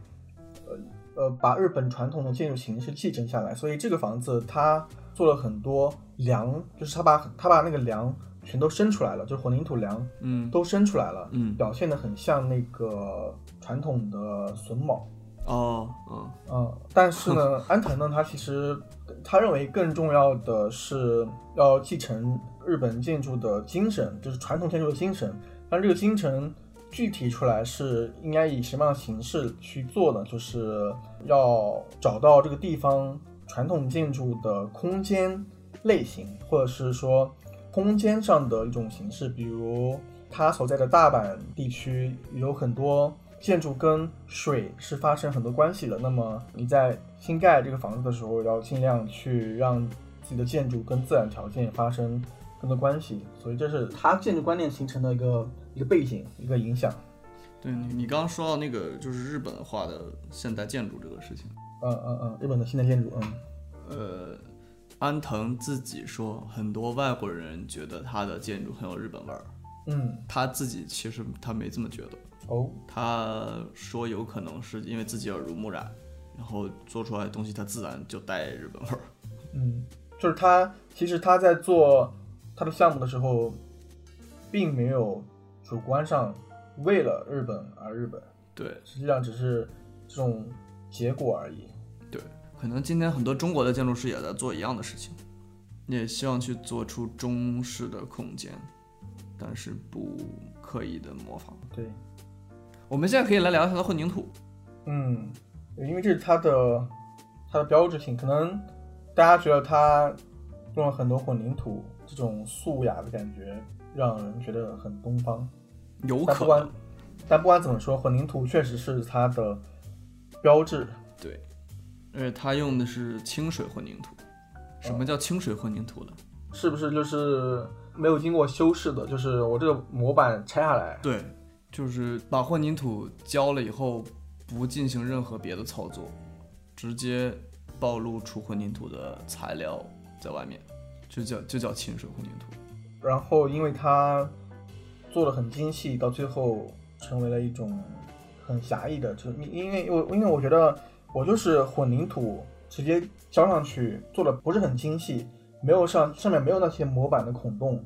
呃呃，把日本传统的建筑形式继承下来。所以这个房子它做了很多梁，就是他把他把那个梁全都伸出来了，就是混凝土梁嗯都伸出来了，嗯表现的很像那个传统的榫卯。哦嗯嗯，但是呢，安藤呢，他其实他认为更重要的是要继承日本建筑的精神，就是传统建筑的精神。但这个精神具体出来是应该以什么样的形式去做呢？就是要找到这个地方传统建筑的空间类型，或者是说空间上的一种形式，比如它所在的大阪地区有很多建筑跟水是发生很多关系的。那么你在新盖这个房子的时候，要尽量去让自己的建筑跟自然条件发生更多关系。所以这是他建筑观念形成的一个一个背景，一个影响。对你你刚刚说到那个就是日本化的现代建筑这个事情，嗯嗯嗯，日本的现代建筑，嗯呃，安藤自己说，很多外国人觉得他的建筑很有日本味儿，嗯他自己其实他没这么觉得，哦他说有可能是因为自己耳濡目染，然后做出来的东西他自然就带日本味儿。嗯，就是他其实他在做他的项目的时候，并没有主观上为了日本而日本，对实际上只是这种结果而已。对，可能今天很多中国的建筑师也在做一样的事情，也希望去做出中式的空间，但是不刻意的模仿。对，我们现在可以来聊一下它的混凝土。嗯，因为这是它的它的标志性，可能大家觉得它用了很多混凝土，这种素雅的感觉让人觉得很东方。有可但不管能，但不管怎么说，混凝土确实是它的标志。对，而且它用的是清水混凝土。什么叫清水混凝土呢？是不是就是没有经过修饰的？就是我这个模板拆下来，对，就是把混凝土浇了以后，不进行任何别的操作，直接暴露出混凝土的材料在外面，就叫就叫清水混凝土。然后因为它做的很精细，到最后成为了一种很狭义的，就是因为我因为我觉得我就是混凝土直接浇上去，做的不是很精细，没有上上面没有那些模板的孔洞，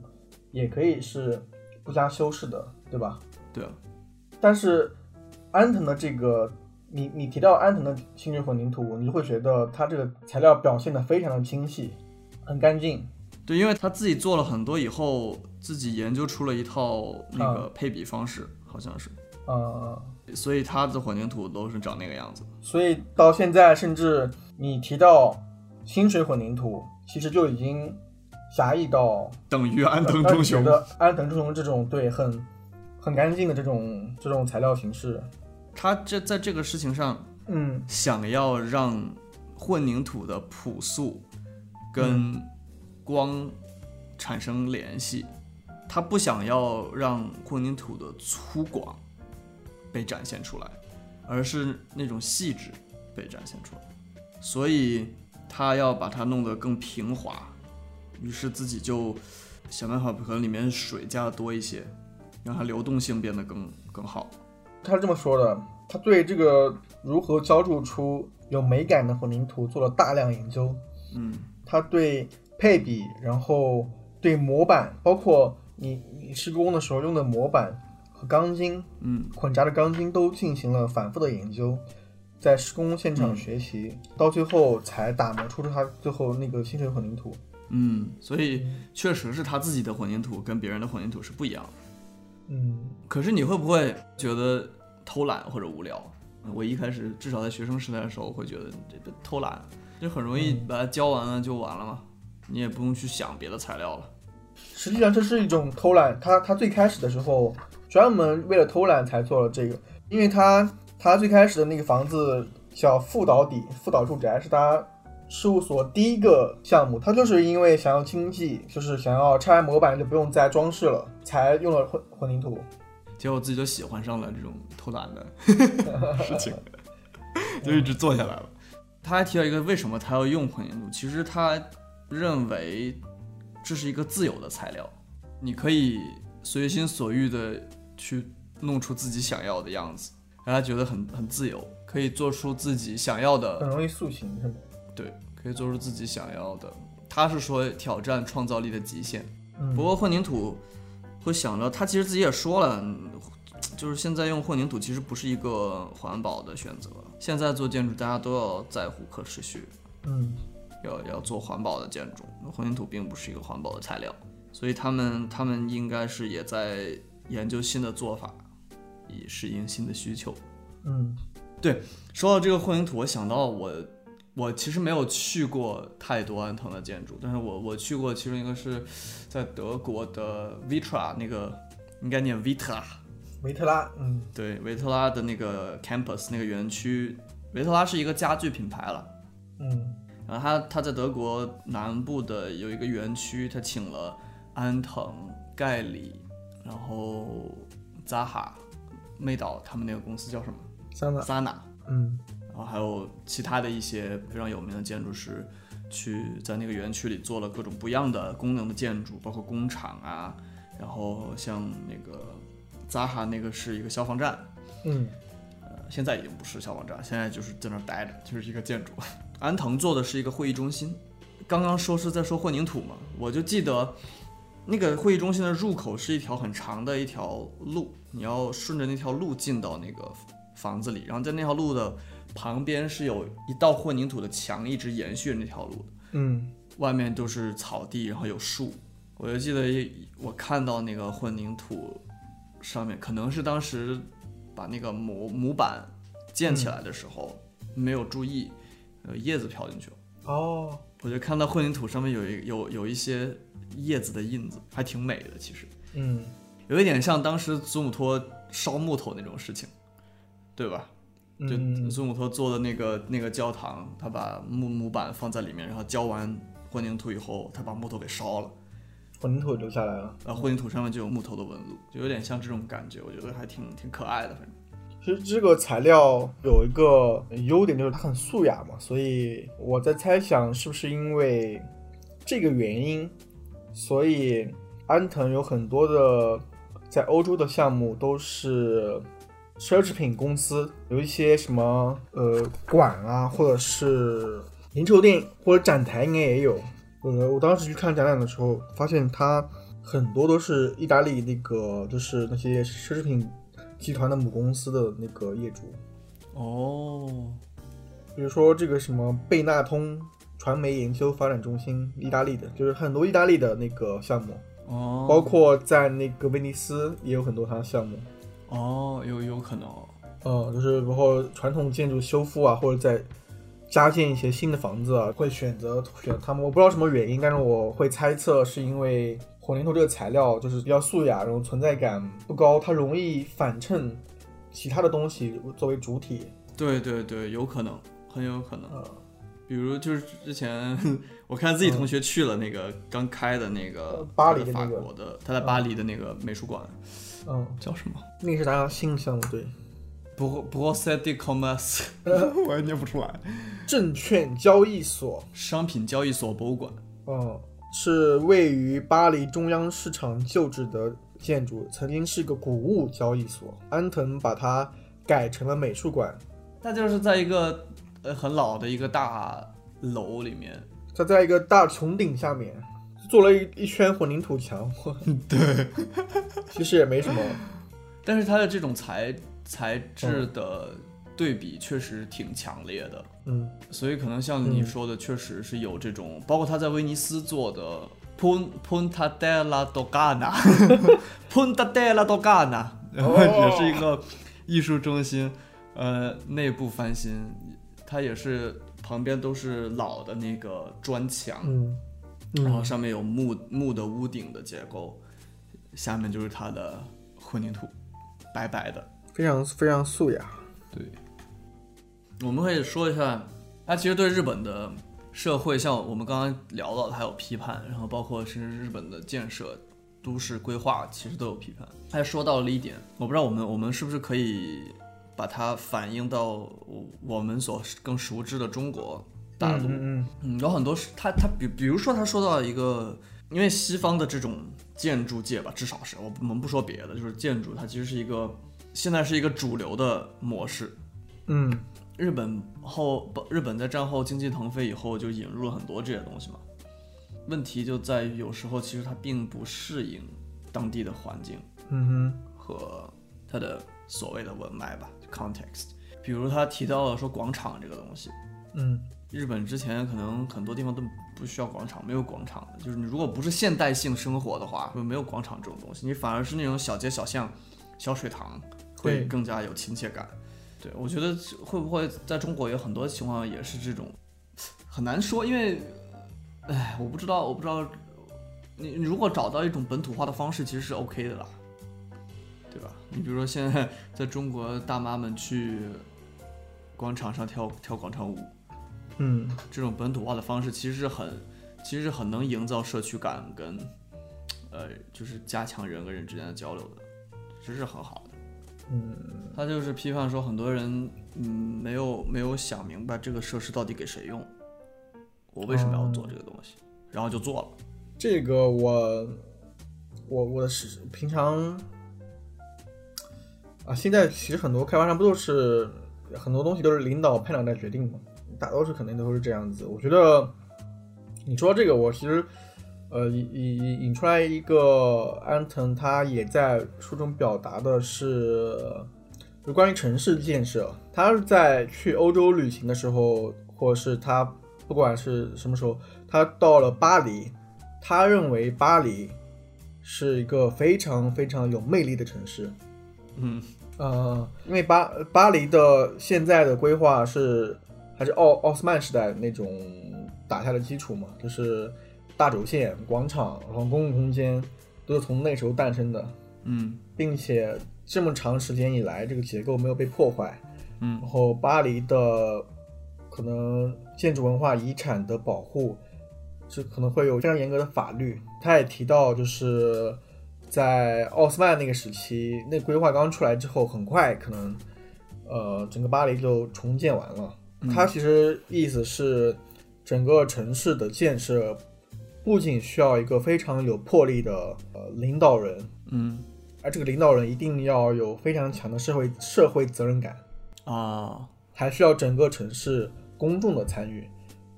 也可以是不加修饰的，对吧？对啊，但是安藤的这个，你你提到安藤的清水混凝土，你就会觉得它这个材料表现的非常的精细，很干净。对，因为他自己做了很多以后，自己研究出了一套那啊个配比方式，好像是，呃，所以它的混凝土都是长那个样子。所以到现在，甚至你提到清水混凝土，其实就已经狭义到等于安藤忠雄。的安藤忠雄这种对很很干净的这种这种材料形式，他这在这个事情上嗯想要让混凝土的朴素跟光产生联系，他不想要让混凝土的粗犷被展现出来，而是那种细致被展现出来，所以他要把它弄得更平滑，于是自己就想办法可能里面水加的多一些，让它流动性变得更更好。他是这么说的，他对这个如何浇筑出有美感的混凝土做了大量研究。嗯他对配比，然后对模板，包括你你施工的时候用的模板钢筋嗯捆扎的钢筋都进行了反复的研究，在施工现场学习，到最后才打磨出他最后那个清水混凝土。嗯，所以确实是他自己的混凝土跟别人的混凝土是不一样的。嗯，可是你会不会觉得偷懒或者无聊？我一开始至少在学生时代的时候，会觉得这个偷懒，就很容易把它教完了就完了嘛，你也不用去想别的材料了。实际上这是一种偷懒。他他最开始的时候专门为了偷懒才做了这个，因为他他最开始的那个房子叫富岛底富岛住宅，是他事务所第一个项目。他就是因为想要经济，就是想要拆完模板就不用再装饰了，才用了混混凝土。结果自己就喜欢上了这种偷懒的 事情，就一直做下来了。他还提到一个，为什么他要用混凝土？其实他认为这是一个自由的材料，你可以随心所欲的去弄出自己想要的样子，让他觉得很很自由，可以做出自己想要的很容易塑形，是吗？对，可以做出自己想要的。他是说挑战创造力的极限。嗯不过混凝土会想着，他其实自己也说了，嗯就是现在用混凝土其实不是一个环保的选择。现在做建筑，大家都要在乎可持续，嗯要要做环保的建筑。混凝土并不是一个环保的材料，所以他们他们应该是也在研究新的做法，以适应新的需求。嗯。对说到这个混凝土，我想到我我其实没有去过太多安藤的建筑，但是我我去过其中一个是在德国的 Vitra 那个应该念 Vitra，维特拉，嗯。对维特拉的那个 campus 那个园区，维特拉是一个家具品牌了。嗯。然后他他在德国南部的有一个园区，他请了安藤、盖里，然后扎哈、妹岛他们那个公司叫什么？桑拿，萨纳。嗯然后还有其他的一些非常有名的建筑师，去在那个园区里做了各种不一样的功能的建筑，包括工厂啊，然后像那个扎哈那个是一个消防站，嗯呃，现在已经不是消防站，现在就是在那儿待着，就是一个建筑。安藤做的是一个会议中心，刚刚说是在说混凝土嘛，我就记得那个会议中心的入口是一条很长的一条路，你要顺着那条路进到那个房子里，然后在那条路的旁边是有一道混凝土的墙，一直延续着那条路的，嗯外面都是草地，然后有树。我就记得一我看到那个混凝土上面，可能是当时把那个模模板建起来的时候、没有注意，呃，叶子飘进去了。哦，我就看到混凝土上面有一有有一些叶子的印子，还挺美的。其实嗯有一点像当时祖母托烧木头那种事情，对吧？就嗯祖母托做的那个那个教堂，他把木木板放在里面，然后浇完混凝土以后，他把木头给烧了，混凝土留下来了。然后混凝土上面就有木头的纹路，就有点像这种感觉，我觉得还挺挺可爱的，反正。其实这个材料有一个优点，就是它很素雅嘛，所以我在猜想是不是因为这个原因，所以安藤有很多的在欧洲的项目都是奢侈品公司，有一些什么呃馆啊，或者是零售店或者展台应该也有。呃，我当时去看展览的时候，发现它很多都是意大利那个，就是那些奢侈品集团的母公司的那个业主，哦，比如说这个什么贝纳通传媒研究发展中心，意大利的，就是很多意大利的那个项目，哦，包括在那个威尼斯也有很多它的项目。哦，有有可能哦，呃，就是包括传统建筑修复啊，或者在加建一些新的房子啊，会选择选他们。我不知道什么原因，但是我会猜测是因为混凝土这个材料就是比较素雅，然后存在感不高，它容易反衬其他的东西作为主体。对对对，有可能，很有可能。呃，比如就是之前我看自己同学去了那个刚开的那个呃巴黎的法那个国的，他在巴黎的那个美术馆嗯，叫什么？那个是他新项目对。不不 s e d e commerce，我也念不出来。证券交易所，商品交易所博物馆。嗯，是位于巴黎中央市场旧址的建筑，曾经是个谷物交易所。安藤把它改成了美术馆，那就是在一个呃很老的一个大楼里面。它在一个大穹顶下面做了一一圈混凝土墙。对，其实也没什么。但是它的这种材材质的对比确实挺强烈的，嗯所以可能像你说的，确实是有这种，包括他在威尼斯做的 Pun Punta della Dogana，Punta della Dogana，哦也是一个艺术中心，呃，内部翻新，它也是旁边都是老的那个砖墙，嗯嗯然后上面有木木的屋顶的结构，下面就是它的混凝土，白白的。非常非常素雅。对，我们可以说一下，它其实对日本的社会，像我们刚刚聊到，他有批判，然后包括甚至日本的建设、都市规划，其实都有批判。他还说到了一点，我不知道我们我们是不是可以把它反映到我我们所更熟知的中国大陆。嗯嗯嗯，有很多是他他比比如说他说到一个，因为西方的这种建筑界吧，至少是我我们不说别的，就是建筑它其实是一个现在是一个主流的模式。嗯日本后不日本在战后经济腾飞以后，就引入了很多这些东西嘛。问题就在于有时候其实它并不适应当地的环境嗯哼和它的所谓的文脉吧 context。比如他提到了说广场这个东西，嗯日本之前可能很多地方都不需要广场，没有广场的，就是你如果不是现代性生活的话，就没有广场这种东西，你反而是那种小街小巷、小水塘，会更加有亲切感。对我觉得会不会在中国有很多情况也是这种，很难说，因为，哎，我不知道，我不知道，你你如果找到一种本土化的方式，其实是 OK 的啦，对吧？你比如说现在在中国，大妈们去广场上跳跳广场舞。嗯这种本土化的方式其实是很，其实是很能营造社区感跟，呃，就是加强人跟人之间的交流的，其实是很好的。嗯他就是批判说很多人，嗯，没有没有想明白这个设施到底给谁用，我为什么要做这个东西，然后就做了。这个我我我的是平常啊，现在其实很多开发商不都是很多东西都是领导派长在决定嘛，大多数肯定都是这样子。我觉得你说这个，我其实呃引引引出来一个安藤，他也在书中表达的是，就关于城市建设，他是在去欧洲旅行的时候，或者是他不管是什么时候，他到了巴黎。他认为巴黎是一个非常非常有魅力的城市。嗯呃，因为巴巴黎的现在的规划是还是奥奥斯曼时代那种打下的基础嘛，就是大轴线、广场，然后公共空间都是从那时候诞生的，嗯并且这么长时间以来，这个结构没有被破坏。嗯然后巴黎的可能建筑文化遗产的保护，是可能会有非常严格的法律。他也提到，就是在奥斯曼那个时期，那规划刚出来之后，很快可能呃整个巴黎就重建完了。它其实意思是，整个城市的建设不仅需要一个非常有魄力的呃领导人，嗯而这个领导人一定要有非常强的社会社会责任感。啊还需要整个城市公众的参与，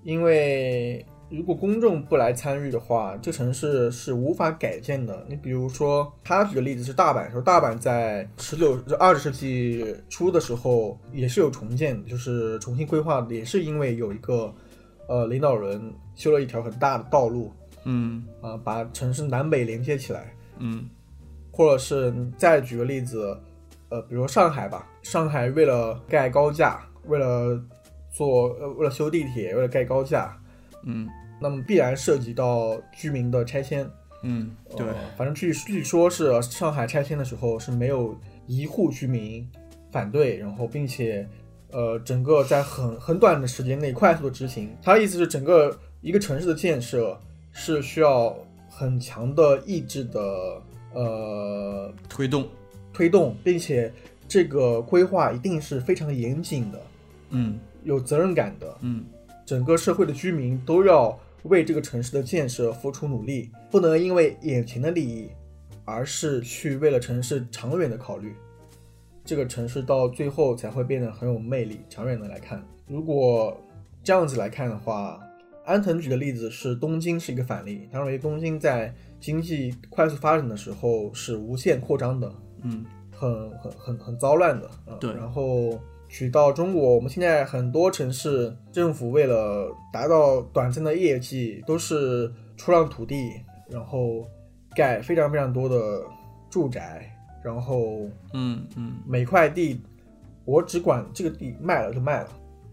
因为如果公众不来参与的话，这城市是无法改建的。你比如说，他举的例子是大阪，说大阪在十九、二十世纪初的时候也是有重建，就是重新规划，也是因为有一个呃领导人修了一条很大的道路嗯啊、把城市南北连接起来。嗯或者是你再举个例子，呃，比如上海吧，上海为了盖高架，为了做呃为了修地铁，为了盖高架，嗯那么必然涉及到居民的拆迁。嗯，对呃，反正据据说是上海拆迁的时候是没有一户居民反对，然后并且呃整个在很很短的时间内快速的执行。他的意思是整个一个城市的建设是需要很强的意志的呃推动，推动，并且这个规划一定是非常严谨的，嗯有责任感的。嗯整个社会的居民都要为这个城市的建设付出努力，不能因为眼前的利益，而是去为了城市长远的考虑。这个城市到最后才会变得很有魅力。长远的来看，如果这样子来看的话，安藤举的例子是东京是一个反例，他认为东京在经济快速发展的时候是无限扩张的，嗯很很很很糟乱的。嗯对然后举到中国，我们现在很多城市政府为了达到短暂的业绩，都是出让土地，然后盖非常非常多的住宅，然后嗯嗯每块地我只管这个地卖了就卖了。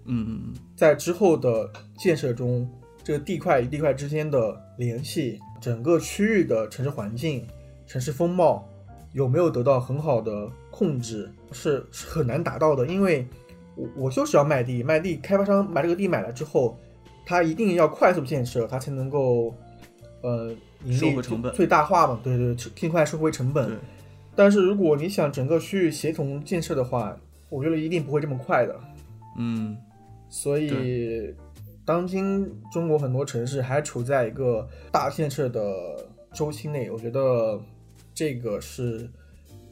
嗯嗯嗯在之后的建设中，这个地块与地块之间的联系，整个区域的城市环境、城市风貌有没有得到很好的控制，是是很难达到的。因为我我就是要卖地，卖地，开发商把这个地买了之后，他一定要快速建设，他才能够呃盈利成本最大化嘛，对对，尽快收回成本。但是如果你想整个区域协同建设的话，我觉得一定不会这么快的。嗯所以，当今中国很多城市还处在一个大建设的周期内，我觉得这个是，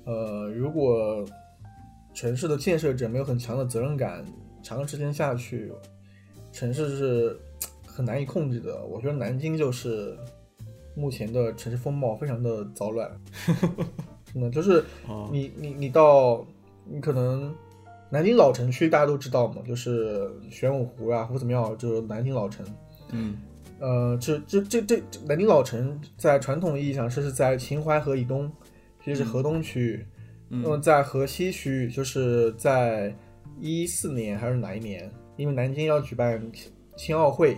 呃，如果城市的建设者没有很强的责任感，长时间下去，城市是很难以控制的。我觉得南京就是目前的城市风貌非常的糟乱，真的就是 哦你你你到你可能南京老城区大家都知道嘛，就是玄武湖啊、夫子庙，就是南京老城。嗯呃，这这这这南京老城在传统意义上是是在秦淮河以东，其实是河东区域。那么嗯在河西区域，就是在一四年还是哪一年，因为南京要举办青奥会，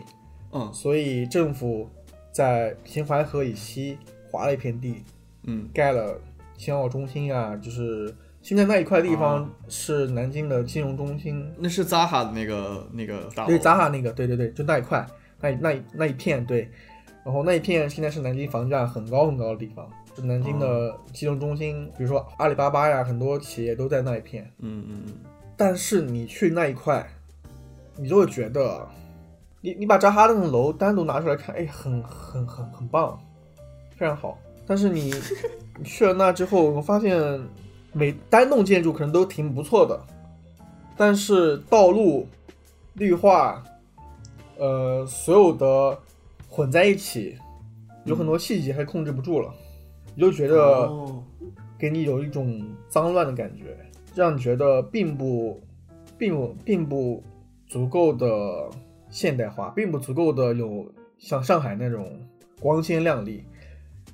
嗯。所以政府在秦淮河以西划了一片地，嗯。盖了青奥中心啊，就是现在那一块地方啊。是南京的金融中心，那是扎哈的那个那个大楼。对，扎哈那个，对对对，就那一块，那那一那一片，对，然后那一片现在是南京房价很高很高的地方，是南京的金融中心，比如说阿里巴巴呀，很多企业都在那一片。嗯嗯嗯但是你去那一块，你就会觉得，你你把扎哈那栋楼单独拿出来看，哎，很很很很棒，非常好。但是你你 去了那之后，我发现每单栋建筑可能都挺不错的，但是道路、绿化，呃，所有的混在一起，有很多细节还控制不住了，你就觉得。哦给你有一种脏乱的感觉，让你觉得并不，并不，并不足够的现代化，并不足够的有像上海那种光鲜亮丽。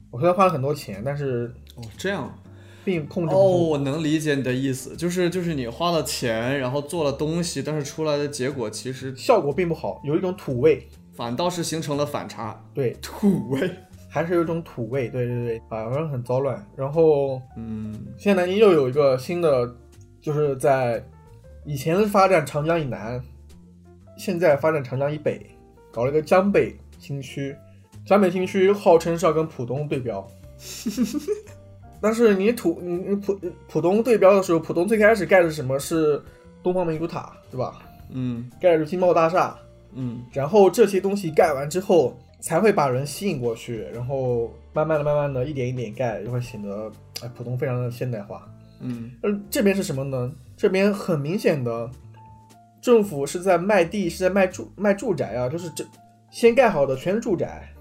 我虽然花了很多钱，但是哦这样并控制哦，我能理解你的意思，就是就是你花了钱，然后做了东西，但是出来的结果其实效果并不好，有一种土味，反倒是形成了反差，对，土味。还是有一种土味，对对对，反正很糟乱。然后嗯现在南京又有一个新的，就是在以前是发展长江以南，现在发展长江以北，搞了一个江北新区。江北新区号称是要跟浦东对标，但是你土你你浦浦东对标的时候，浦东最开始盖的是什么？是东方明珠塔，对吧？嗯盖的是金茂大厦，嗯然后这些东西盖完之后，才会把人吸引过去，然后慢慢的、慢慢的一点一点盖，就会显得哎浦东非常的现代化。嗯而这边是什么呢？这边很明显的，政府是在卖地，是在卖住卖住宅啊，就是这先盖好的全是住宅。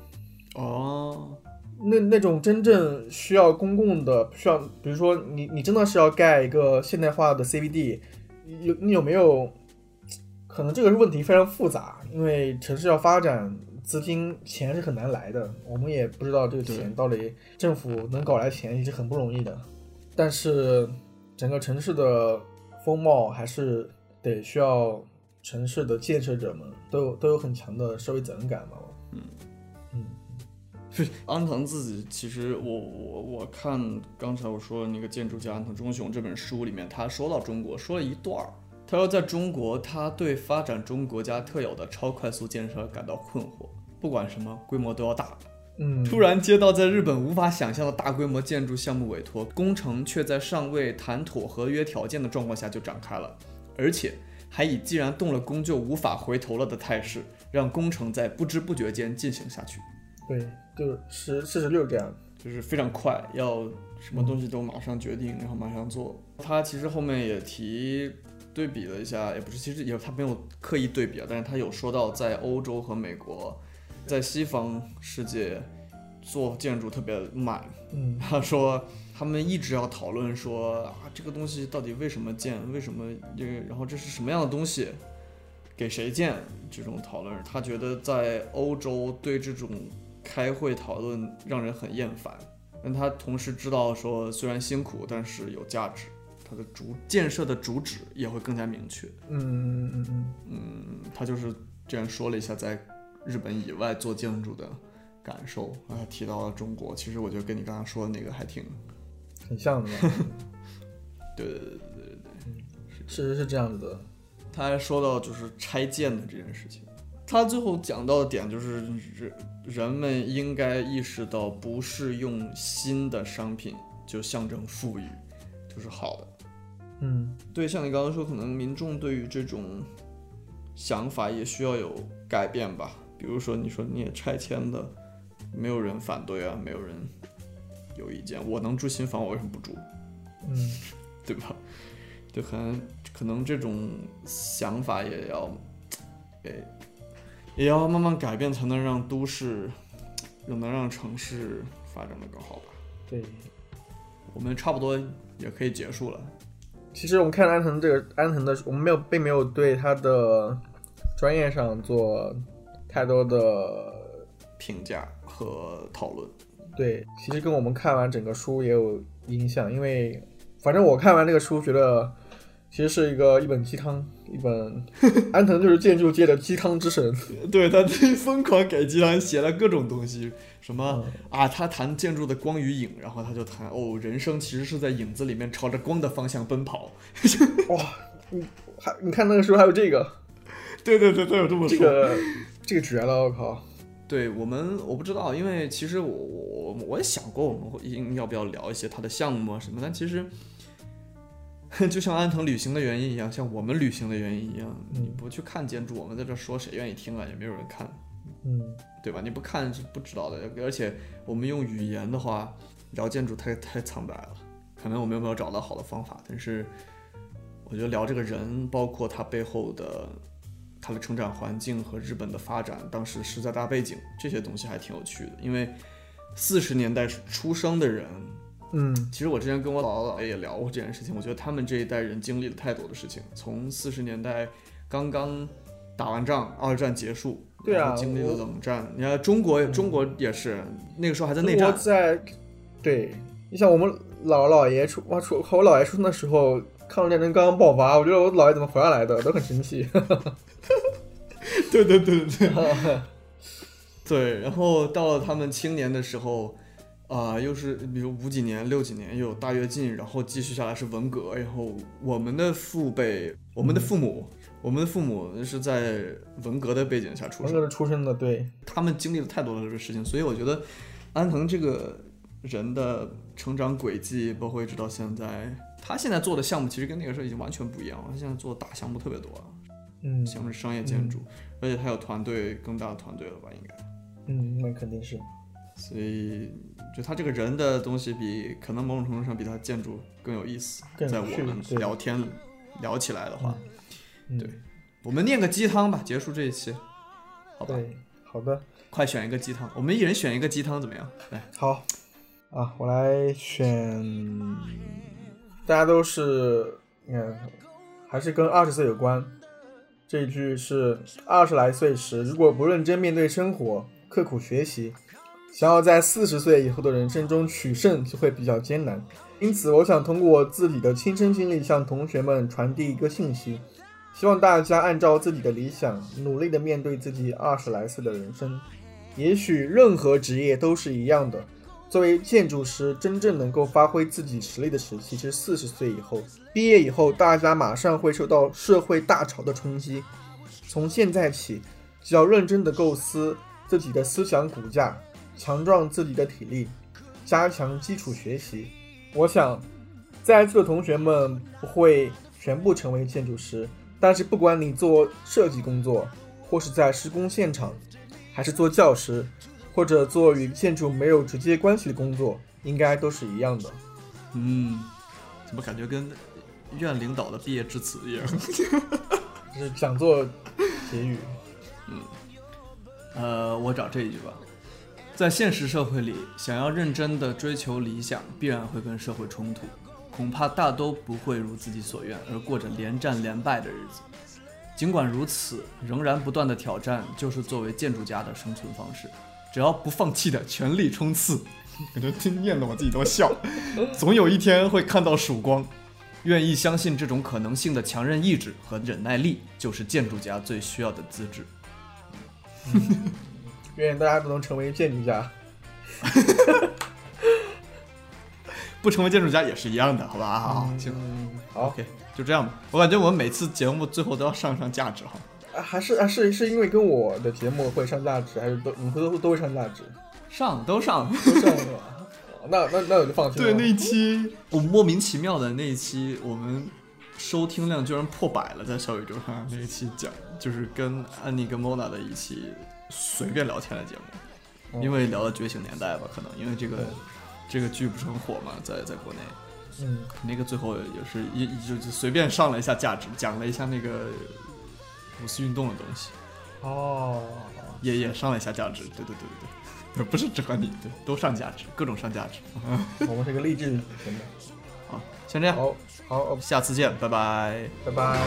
哦那那种真正需要公共的，需要比如说你你真的是要盖一个现代化的 CBD，有你有没有？可能这个问题非常复杂，因为城市要发展，资金钱是很难来的，我们也不知道这个钱到底政府能搞来钱也是很不容易的。但是整个城市的风貌还是得需要城市的建设者们都有都有很强的社会责任感嘛。安藤自己其实我我我看刚才我说那个建筑家安藤忠雄这本书里面，他说到中国说了一段儿，他说在中国他对发展中国家特有的超快速建设感到困惑，不管什么规模都要大。嗯，突然接到在日本无法想象的大规模建筑项目委托，工程却在尚未谈妥合约条件的状况下就展开了，而且还以既然动了工就无法回头了的态势，让工程在不知不觉间进行下去。对，就是十四十六这样。就是非常快，要什么东西都马上决定，然后马上做。他其实后面也提对比了一下，也不是，其实也他没有刻意对比啊，但是他有说到在欧洲和美国，在西方世界做建筑特别慢。嗯他说他们一直要讨论说啊，这个东西到底为什么建，为什么这个，然后这是什么样的东西，给谁建这种讨论。他觉得在欧洲对这种开会讨论让人很厌烦，但他同时知道说虽然辛苦，但是有价值，它的主建设的主旨也会更加明确。嗯嗯嗯嗯嗯，他就是这样说了一下在日本以外做建筑的感受，啊，提到了中国，其实我觉得跟你刚刚说的那个还挺，嗯，很像的对，对对对对对对。是是这样子的。他还说到就是拆建的这件事情，他最后讲到的点就是人人们应该意识到，不是用新的商品就象征富裕就是好的。嗯对，像你刚刚说，可能民众对于这种想法也需要有改变吧。比如说，你说你也拆迁的，没有人反对啊，没有人有意见。我能住新房，我为什么不住？嗯对吧？就可能可能这种想法也要，诶，也要慢慢改变，才能让都市，又能让城市发展的更好吧。对。我们差不多也可以结束了。其实我们看安藤这个安藤的，我们没有并没有对他的专业上做太多的评价和讨论，对，其实跟我们看完整个书也有影响，因为反正我看完这个书，觉得其实是一个一本鸡汤，一本 安藤就是建筑界的鸡汤之神。对他疯狂给鸡汤写了各种东西，什么嗯啊，他谈建筑的光与影，然后他就谈哦，人生其实是在影子里面朝着光的方向奔跑。哇，你还你看那个书还有这个，对对对，他有这么这个 这个绝了，我靠！对我们我不知道，因为其实我我我也想过我们会应要不要聊一些他的项目啊什么，但其实 就像安藤旅行的原因一样，像我们旅行的原因一样，嗯你不去看建筑，我们在这说谁愿意听啊？也没有人看，嗯对吧？你不看是不知道的，而且我们用语言的话聊建筑太太苍白了，可能我们有没有找到好的方法，但是我觉得聊这个人，包括他背后的他的成长环境和日本的发展，当时时代大背景这些东西还挺有趣的，因为四十年代出生的人，嗯。其实我之前跟我姥姥姥爷也聊过这件事情，我觉得他们这一代人经历了太多的事情，从四十年代刚刚打完仗，二战结束，对啊经历了冷战，你看中国，中国也是那个时候还在内战，在对，你像我们老姥爷出哇出和我姥爷出生的时候，抗日战争刚刚爆发，我觉得我姥爷怎么活下来的，都很生气。对对对对对，对，然后到了他们青年的时候。啊、又是比如五几年、六几年又有大跃进，然后继续下来是文革，然后我们的父辈、我们的父母、我们的父母是在文革的背景下出生文革，是出生的，对，他们经历了太多的这个事情，所以我觉得安藤这个人的成长轨迹，包括一直到现在，他现在做的项目其实跟那个时候已经完全不一样了。他现在做大项目特别多，嗯像是商业建筑，而且他有团队，更大的团队了吧？应该。嗯，那肯定是，所以，就他这个人的东西比可能某种程度上比他建筑更有意思，在我们聊天聊起来的话，嗯对我们念个鸡汤吧，结束这一期，好吧？对，好的，快选一个鸡汤，我们一人选一个鸡汤怎么样？来，好啊，我来选，大家都是，嗯，还是跟二十岁有关。这一句是二十来岁时，如果不认真面对生活，刻苦学习，想要在四十岁以后的人生中取胜，就会比较艰难。因此，我想通过自己的亲身经历向同学们传递一个信息，希望大家按照自己的理想，努力的面对自己二十来岁的人生。也许任何职业都是一样的。作为建筑师，真正能够发挥自己实力的时期是四十岁以后。毕业以后，大家马上会受到社会大潮的冲击。从现在起，就要认真的构思自己的思想骨架，强壮自己的体力，加强基础学习。我想，在座的同学们不会全部成为建筑师，但是不管你做设计工作，或是在施工现场，还是做教师，或者做与建筑没有直接关系的工作，应该都是一样的。嗯，怎么感觉跟院领导的毕业致辞一样？就是讲座结语。呃，我找这一句吧。在现实社会里，想要认真的追求理想，必然会跟社会冲突，恐怕大都不会如自己所愿，而过着连战连败的日子。尽管如此，仍然不断的挑战，就是作为建筑家的生存方式。只要不放弃的全力冲刺，感觉听念的我自己都笑。总有一天会看到曙光。愿意相信这种可能性的强韧意志和忍耐力，就是建筑家最需要的资质。愿大家都能成为建筑家。不成为建筑家也是一样的，好吧？好，行，好，OK，就这样吧。我感觉我们每次节目最后都要上上价值哈。啊，还是啊，是是因为跟我的节目会上价值，还是都你们都都会上价值？上都上，都上是吧？那那那我就放弃了。对，那一期我莫名其妙的那一期，我们收听量居然破百了，在小宇宙上那一期讲，就是跟安妮跟莫娜的一期随便聊天的节目，因为聊了《觉醒年代》吧，可能因为这个这个剧不是很火嘛，在在国内，嗯，那个最后也是一就就随便上了一下价值，讲了一下那个五四运动的东西，哦，也也上了一下价值，对对对对对。不是只和你，对，都上价值，各种上价值。我们是个励志频道。好，先这样。好，好，下次见，拜拜，拜拜。